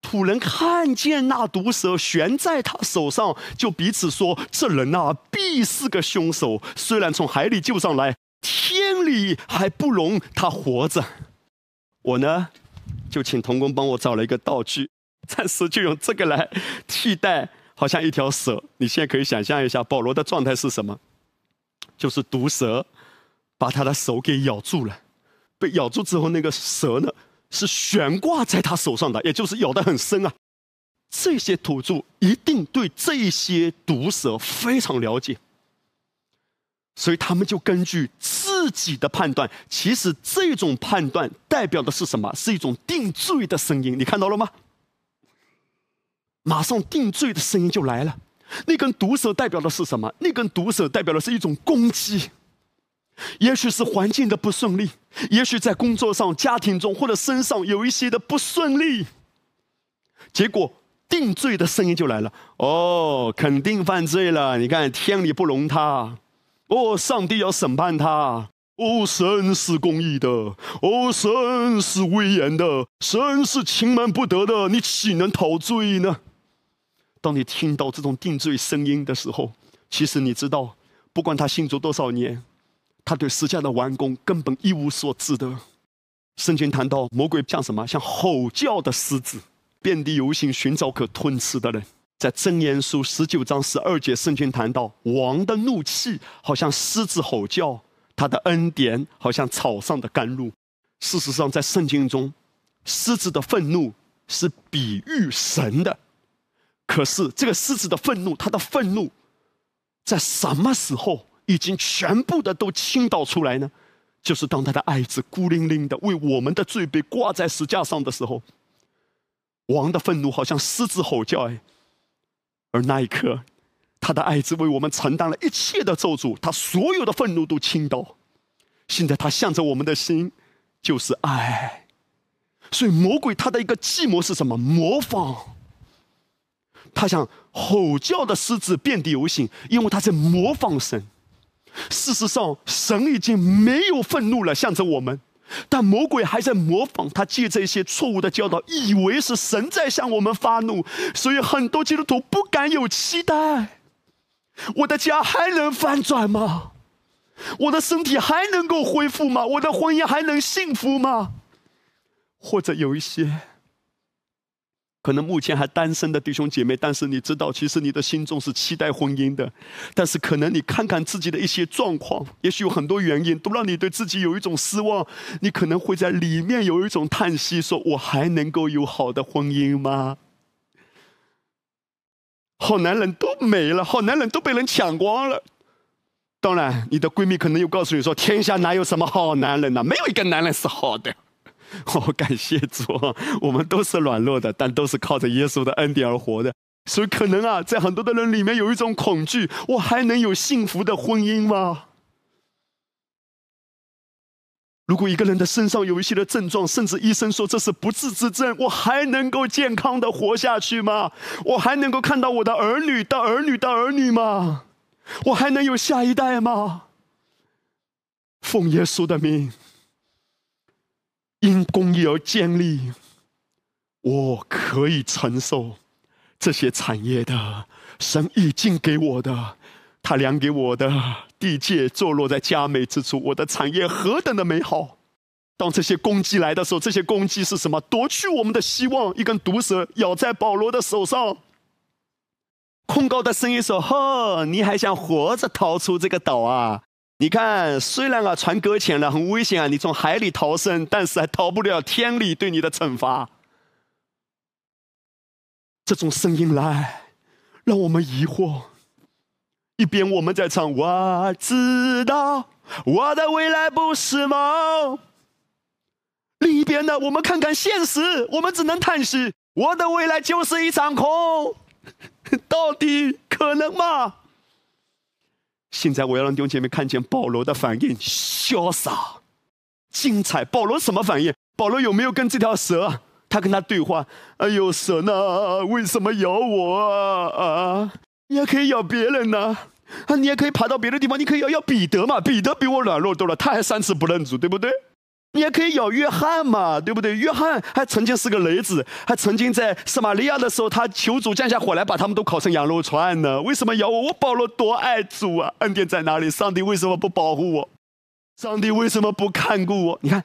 土人看见那毒蛇悬在他手上，就彼此说：“这人啊，必是个凶手。虽然从海里救上来，天理还不容他活着。”我呢，就请童工帮我找了一个道具。暂时就用这个来替代，好像一条蛇。你现在可以想象一下，保罗的状态是什么？就是毒蛇把他的手给咬住了，被咬住之后，那个蛇呢是悬挂在他手上的，也就是咬得很深啊。这些土著一定对这些毒蛇非常了解，所以他们就根据自己的判断，其实这种判断代表的是什么？是一种定罪的声音。你看到了吗？马上定罪的声音就来了。那根毒蛇代表的是什么？那根毒蛇代表的是一种攻击。也许是环境的不顺利，也许在工作上、家庭中或者身上有一些的不顺利。结果定罪的声音就来了。哦，肯定犯罪了。你看，天理不容他。哦，上帝要审判他。哦，神是公义的。哦，神是威严的。神是轻慢不得的。你岂能逃罪呢？当你听到这种定罪声音的时候，其实你知道，不管他信主多少年，他对十架的完工根本一无所知的。圣经谈到魔鬼像什么？像吼叫的狮子，遍地游行，寻找可吞吃的人。在箴言书十九章十二节，圣经谈到王的怒气好像狮子吼叫，他的恩典好像草上的甘露。事实上，在圣经中，狮子的愤怒是比喻神的。可是，这个狮子的愤怒，他的愤怒在什么时候已经全部的都倾倒出来呢？就是当他的爱子孤零零的为我们的罪被挂在石架上的时候，王的愤怒好像狮子吼叫哎，而那一刻，他的爱子为我们承担了一切的咒诅，他所有的愤怒都倾倒。现在他向着我们的心就是爱，所以魔鬼他的一个计谋是什么？模仿。他像吼叫的狮子遍地游行，因为他在模仿神。事实上，神已经没有愤怒了，向着我们，但魔鬼还在模仿他，借这些错误的教导，以为是神在向我们发怒，所以很多基督徒不敢有期待。我的家还能翻转吗？我的身体还能够恢复吗？我的婚姻还能幸福吗？或者有一些。可能目前还单身的弟兄姐妹，但是你知道，其实你的心中是期待婚姻的。但是可能你看看自己的一些状况，也许有很多原因都让你对自己有一种失望。你可能会在里面有一种叹息，说我还能够有好的婚姻吗？好男人都没了，好男人都被人抢光了。当然，你的闺蜜可能又告诉你说，天下哪有什么好男人呢？没有一个男人是好的。哦，感谢主，我们都是软弱的，但都是靠着耶稣的恩典而活的。所以，可能啊，在很多的人里面有一种恐惧：我还能有幸福的婚姻吗？如果一个人的身上有一些的症状，甚至医生说这是不治之症，我还能够健康的活下去吗？我还能够看到我的儿女的儿女的儿女吗？我还能有下一代吗？奉耶稣的名。因公义而建立，我可以承受这些产业的。神已经给我的，他量给我的地界坐落在佳美之处，我的产业何等的美好！当这些攻击来的时候，这些攻击是什么？夺去我们的希望。一根毒蛇咬在保罗的手上，控告的声音说：“呵，你还想活着逃出这个岛啊？”你看，虽然啊船搁浅了，很危险啊，你从海里逃生，但是还逃不了天理对你的惩罚。这种声音来，让我们疑惑。一边我们在唱，我知道我的未来不是梦；另一边呢，我们看看现实，我们只能叹息，我的未来就是一场空。到底可能吗？现在我要让弟兄姐妹看见保罗的反应，潇洒、精彩。保罗什么反应？保罗有没有跟这条蛇？他跟他对话。哎呦，蛇呢？为什么咬我啊？啊，你也可以咬别人呢。啊，你也可以爬到别的地方。你可以咬咬彼得嘛？彼得比我软弱多了，他还三次不认主，对不对？你也可以咬约翰嘛，对不对？约翰还曾经是个雷子，还曾经在撒玛利亚的时候，他求主降下火来，把他们都烤成羊肉串呢。为什么咬我？我保罗多爱主啊！恩典在哪里？上帝为什么不保护我？上帝为什么不看顾我？你看，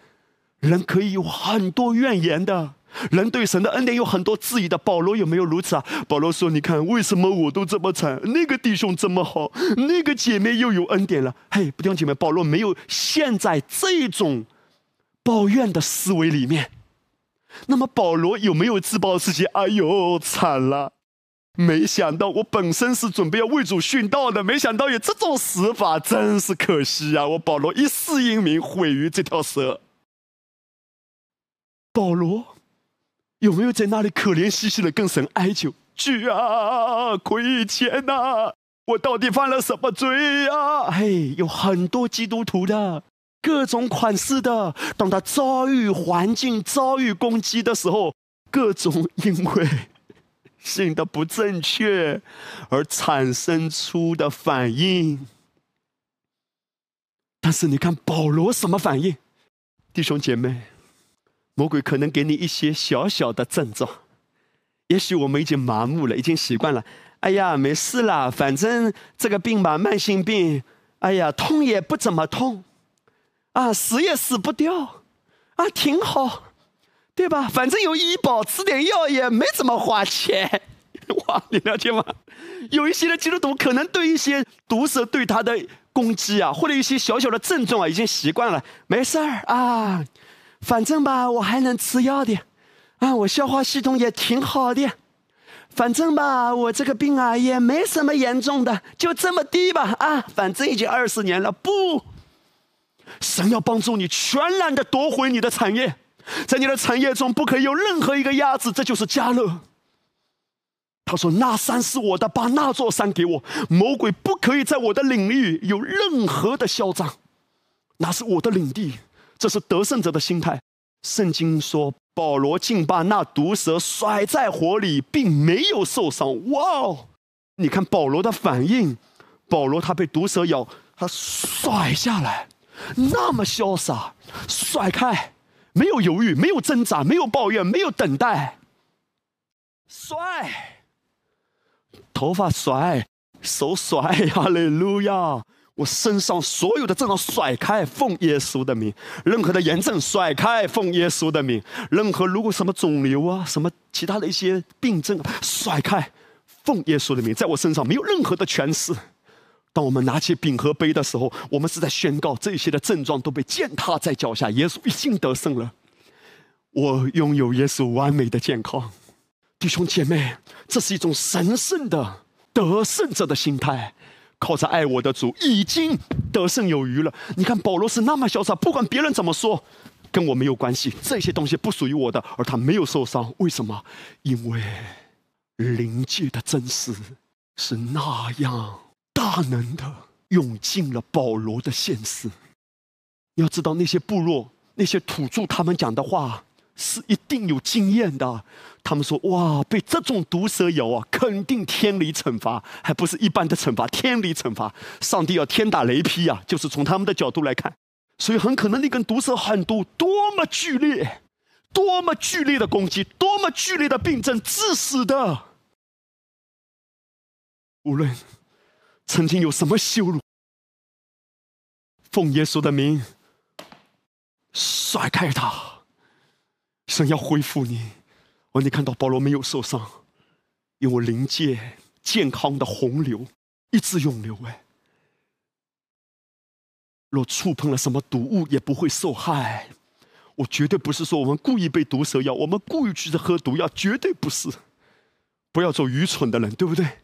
人可以有很多怨言的，人对神的恩典有很多质疑的。保罗有没有如此啊？保罗说：“你看，为什么我都这么惨？那个弟兄这么好，那个姐妹又有恩典了。嘿，弟兄姐妹，保罗没有现在这种。”抱怨的思维里面，那么保罗有没有自暴自弃？哎呦，惨了！没想到我本身是准备要为主殉道的，没想到有这种死法，真是可惜啊！我保罗一世英名毁于这条蛇。保罗有没有在那里可怜兮兮的跟神哀求？主啊，亏欠呐！我到底犯了什么罪啊？嘿，有很多基督徒的。各种款式的，当他遭遇环境、遭遇攻击的时候，各种因为性的不正确而产生出的反应。但是你看保罗什么反应？弟兄姐妹，魔鬼可能给你一些小小的症状，也许我们已经麻木了，已经习惯了。哎呀，没事啦，反正这个病吧，慢性病，哎呀，痛也不怎么痛，啊，死也死不掉，啊，挺好。对吧？反正有医保，吃点药也没怎么花钱。哇，你了解吗？有一些的基督徒可能对一些毒蛇对他的攻击啊，或者一些小小的症状啊，已经习惯了，没事儿啊。反正吧，我还能吃药的，啊，我消化系统也挺好的。反正吧，我这个病啊也没什么严重的，就这么低吧。啊，反正已经二十年了。不，神要帮助你全然的夺回你的产业。在你的产业中不可以有任何一个鸭子，这就是加勒。他说：“那山是我的，把那座山给我。魔鬼不可以在我的领域有任何的嚣张，那是我的领地。这是得胜者的心态。”圣经说：“保罗竟把那毒蛇甩在火里，并没有受伤。”哇哦！你看保罗的反应，保罗他被毒蛇咬，他甩下来，那么潇洒，甩开。没有犹豫，没有挣扎，没有抱怨，没有等待，甩，头发甩，手甩，哈利路亚！我身上所有的症状甩开，奉耶稣的名。任何的炎症甩开，奉耶稣的名。任何如果什么肿瘤啊，什么其他的一些病症，甩开，奉耶稣的名，在我身上没有任何的权势。当我们拿起饼和杯的时候，我们是在宣告这些的症状都被践踏在脚下。耶稣已经得胜了，我拥有耶稣完美的健康。弟兄姐妹，这是一种神圣的得胜者的心态，靠着爱我的主已经得胜有余了。你看保罗是那么潇洒，不管别人怎么说，跟我没有关系，这些东西不属于我的，而他没有受伤。为什么？因为灵界的真实是那样。大能的涌进了保罗的现实。要知道那些部落、那些土著，他们讲的话是一定有经验的。他们说：“哇，被这种毒蛇咬啊，肯定天理惩罚，还不是一般的惩罚，天理惩罚，上帝要天打雷劈啊！”就是从他们的角度来看，所以很可能那根毒蛇很毒，多么剧烈，多么剧烈的攻击，多么剧烈的病症，致死的。无论。曾经有什么羞辱？奉耶稣的名，甩开他！神要恢复你。哦，你看到保罗没有受伤，因为灵界健康的洪流一直涌流。哎，若触碰了什么毒物，也不会受害。我绝对不是说我们故意被毒蛇咬，我们故意去喝毒药，绝对不是。不要做愚蠢的人，对不对？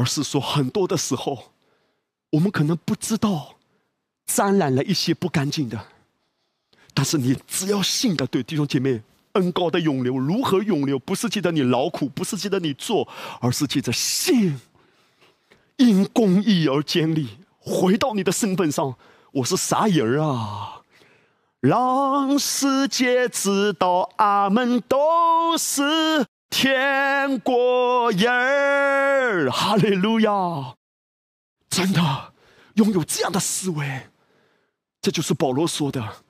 而是说，很多的时候，我们可能不知道沾染了一些不干净的，但是你只要信的对弟兄姐妹，恩高的涌流如何涌流？不是记得你劳苦，不是记得你做，而是记着信，因公义而建立。回到你的身份上，我是啥人啊？让世界知道，阿门，都是。天国人，哈利路亚！真的拥有这样的思维，这就是保罗说的：“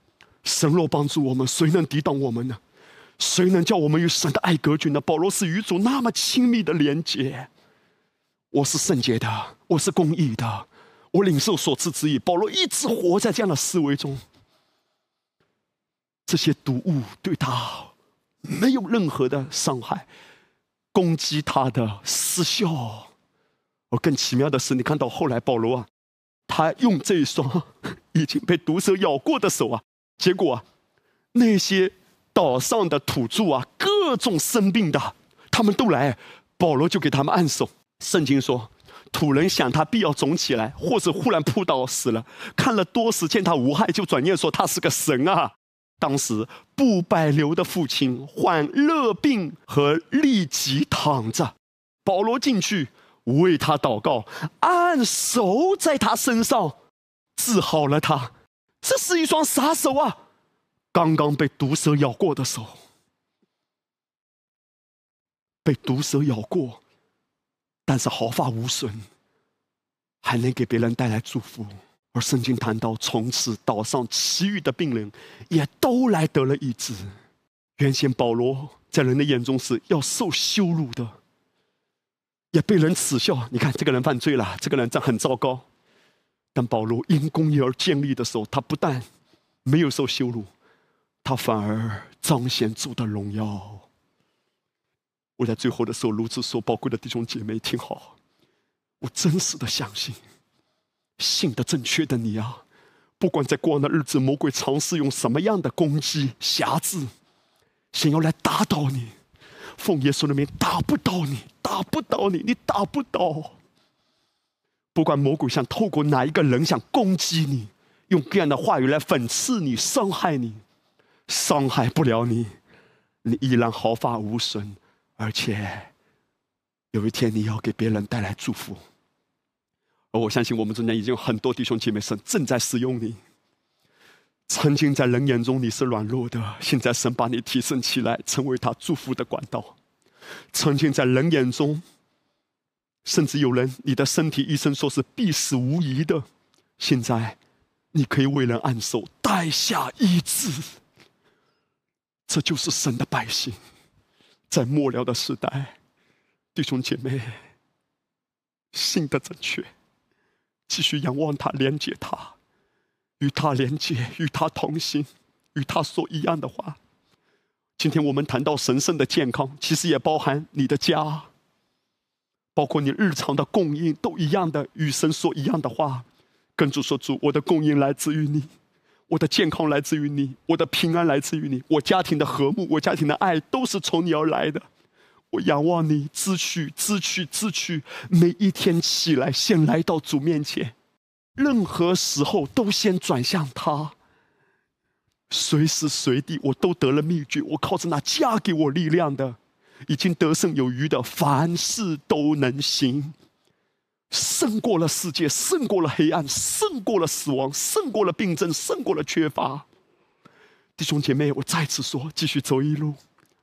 神若帮助我们，谁能抵挡我们呢？谁能叫我们与神的爱隔绝呢？”保罗是与主那么亲密的连接。我是圣洁的，我是公义的，我领受所赐之意。保罗一直活在这样的思维中，这些毒物对他。没有任何的伤害，攻击他的失效。而更奇妙的是，你看到后来保罗啊，他用这一双已经被毒蛇咬过的手啊，结果啊，那些岛上的土著啊，各种生病的，他们都来，保罗就给他们按手。圣经说，土人想他必要肿起来，或者忽然扑倒死了，看了多时见他无害，就转念说他是个神啊。当时布百流的父亲患热病和痢疾躺着，保罗进去为他祷告，按手在他身上治好了他。这是一双啥手啊？刚刚被毒蛇咬过的手。被毒蛇咬过，但是毫发无损，还能给别人带来祝福。而圣经谈到，从此岛上其余的病人也都来得了医治。原先保罗在人的眼中是要受羞辱的，也被人耻笑。你看这个人犯罪了，这个人这很糟糕。但保罗因公义而建立的时候，他不但没有受羞辱，他反而彰显主的荣耀。我在最后的时候如此说：宝贵的弟兄姐妹，听好，我真实的相信。信的正确的你啊，不管在过往的日子，魔鬼尝试用什么样的攻击、辖制，想要来打倒你，奉耶稣的名打不倒你，打不倒你，你打不倒。不管魔鬼想透过哪一个人想攻击你，用各样的话语来讽刺你、伤害你，伤害不了你，你依然毫发无损，而且有一天你要给别人带来祝福。而我相信，我们中间已经有很多弟兄姐妹，神正在使用你。曾经在人眼中你是软弱的，现在神把你提升起来，成为他祝福的管道。曾经在人眼中，甚至有人你的身体医生说是必死无疑的，现在你可以为人按手，带下医治。这就是神的百姓，在末了的时代，弟兄姐妹，信的正确。继续仰望他，连接他，与他连接，与他同行，与他说一样的话。今天我们谈到神圣的健康，其实也包含你的家，包括你日常的供应，都一样的与神说一样的话。跟主说：“主，我的供应来自于你，我的健康来自于你，我的平安来自于你，我家庭的和睦，我家庭的爱都是从你而来的。”我仰望你，自取、自取、自取，每一天起来，先来到主面前，任何时候都先转向他。随时随地，我都得了秘诀。我靠着那加给我力量的，已经得胜有余的，凡事都能行，胜过了世界，胜过了黑暗，胜过了死亡，胜过了病症，胜过了缺乏。弟兄姐妹，我再次说，继续走一路，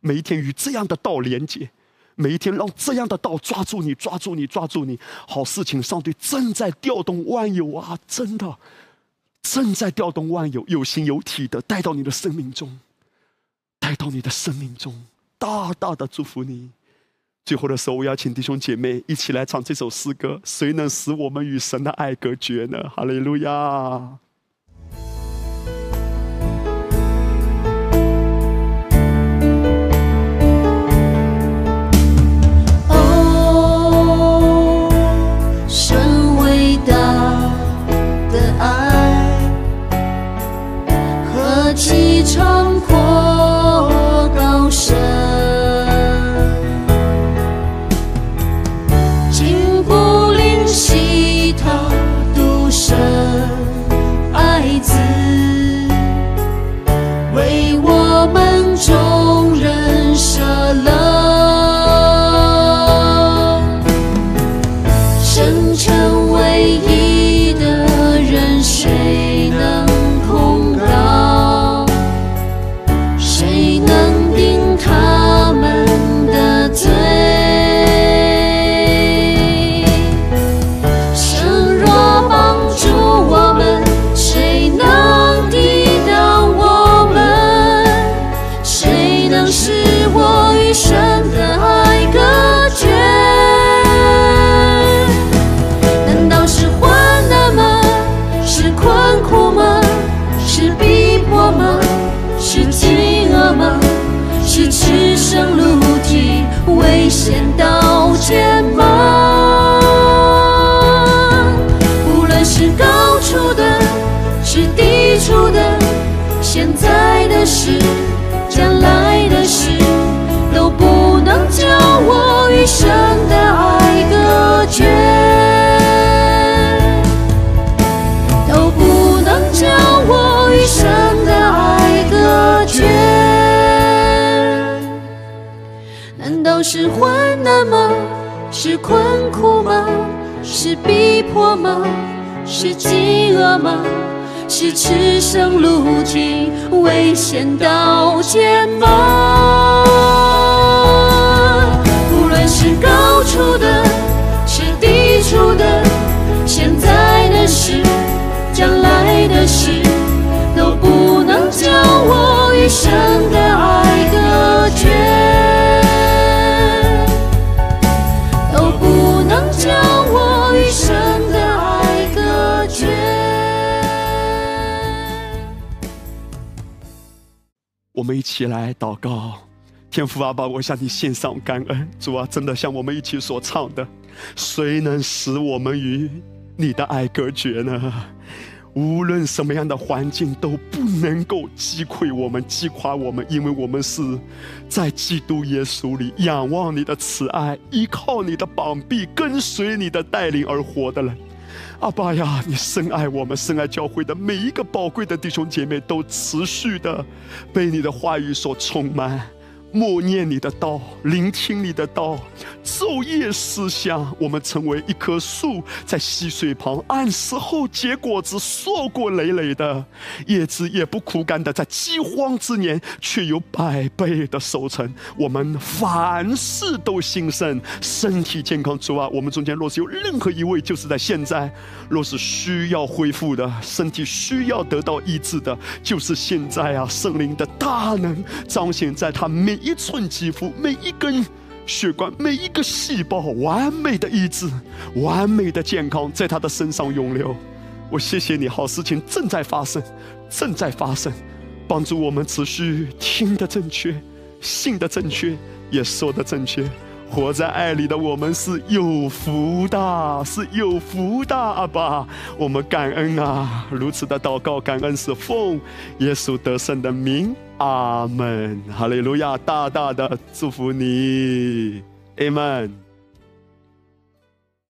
每一天与这样的道连接。每一天，让这样的道抓住你，抓住你，抓住你。好事情，上帝正在调动万有啊！真的，正在调动万有，有形有体的带到你的生命中，带到你的生命中，大大的祝福你。最后的时候，我邀请弟兄姐妹一起来唱这首诗歌：谁能使我们与神的爱隔绝呢？哈利路亚。 처음 是患难吗？是困苦吗？是逼迫吗？是饥饿吗？是赤生路径，危险到解吗？无论是高处的，是低处的，现在的事，将来的事，都不能叫我一生的。我们一起来祷告，天父阿爸，我向你献上感恩。主啊，真的像我们一起所唱的，谁能使我们与你的爱隔绝呢？无论什么样的环境都不能够击溃我们、击垮我们，因为我们是在基督耶稣里仰望你的慈爱，依靠你的膀臂，跟随你的带领而活的人。阿爸呀，你深爱我们，深爱教会的每一个宝贵的弟兄姐妹，都持续的被你的话语所充满。默念你的道，聆听你的道，昼夜思想，我们成为一棵树，在溪水旁，按时候结果子，硕果累累的叶子也不枯干的，在饥荒之年却有百倍的收成。我们凡事都兴盛，身体健康。之外，我们中间若是有任何一位，就是在现在，若是需要恢复的，身体需要得到医治的，就是现在啊！圣灵的大能彰显在他每。一寸肌肤，每一根血管，每一个细胞，完美的医治，完美的健康，在他的身上涌流。我谢谢你，好事情正在发生，正在发生，帮助我们持续听的正确，信的正确，也说的正确。活在爱里的我们是有福的，是有福的，阿爸，我们感恩啊！如此的祷告，感恩是奉耶稣得胜的名，阿门，哈利路亚！大大的祝福你，阿门。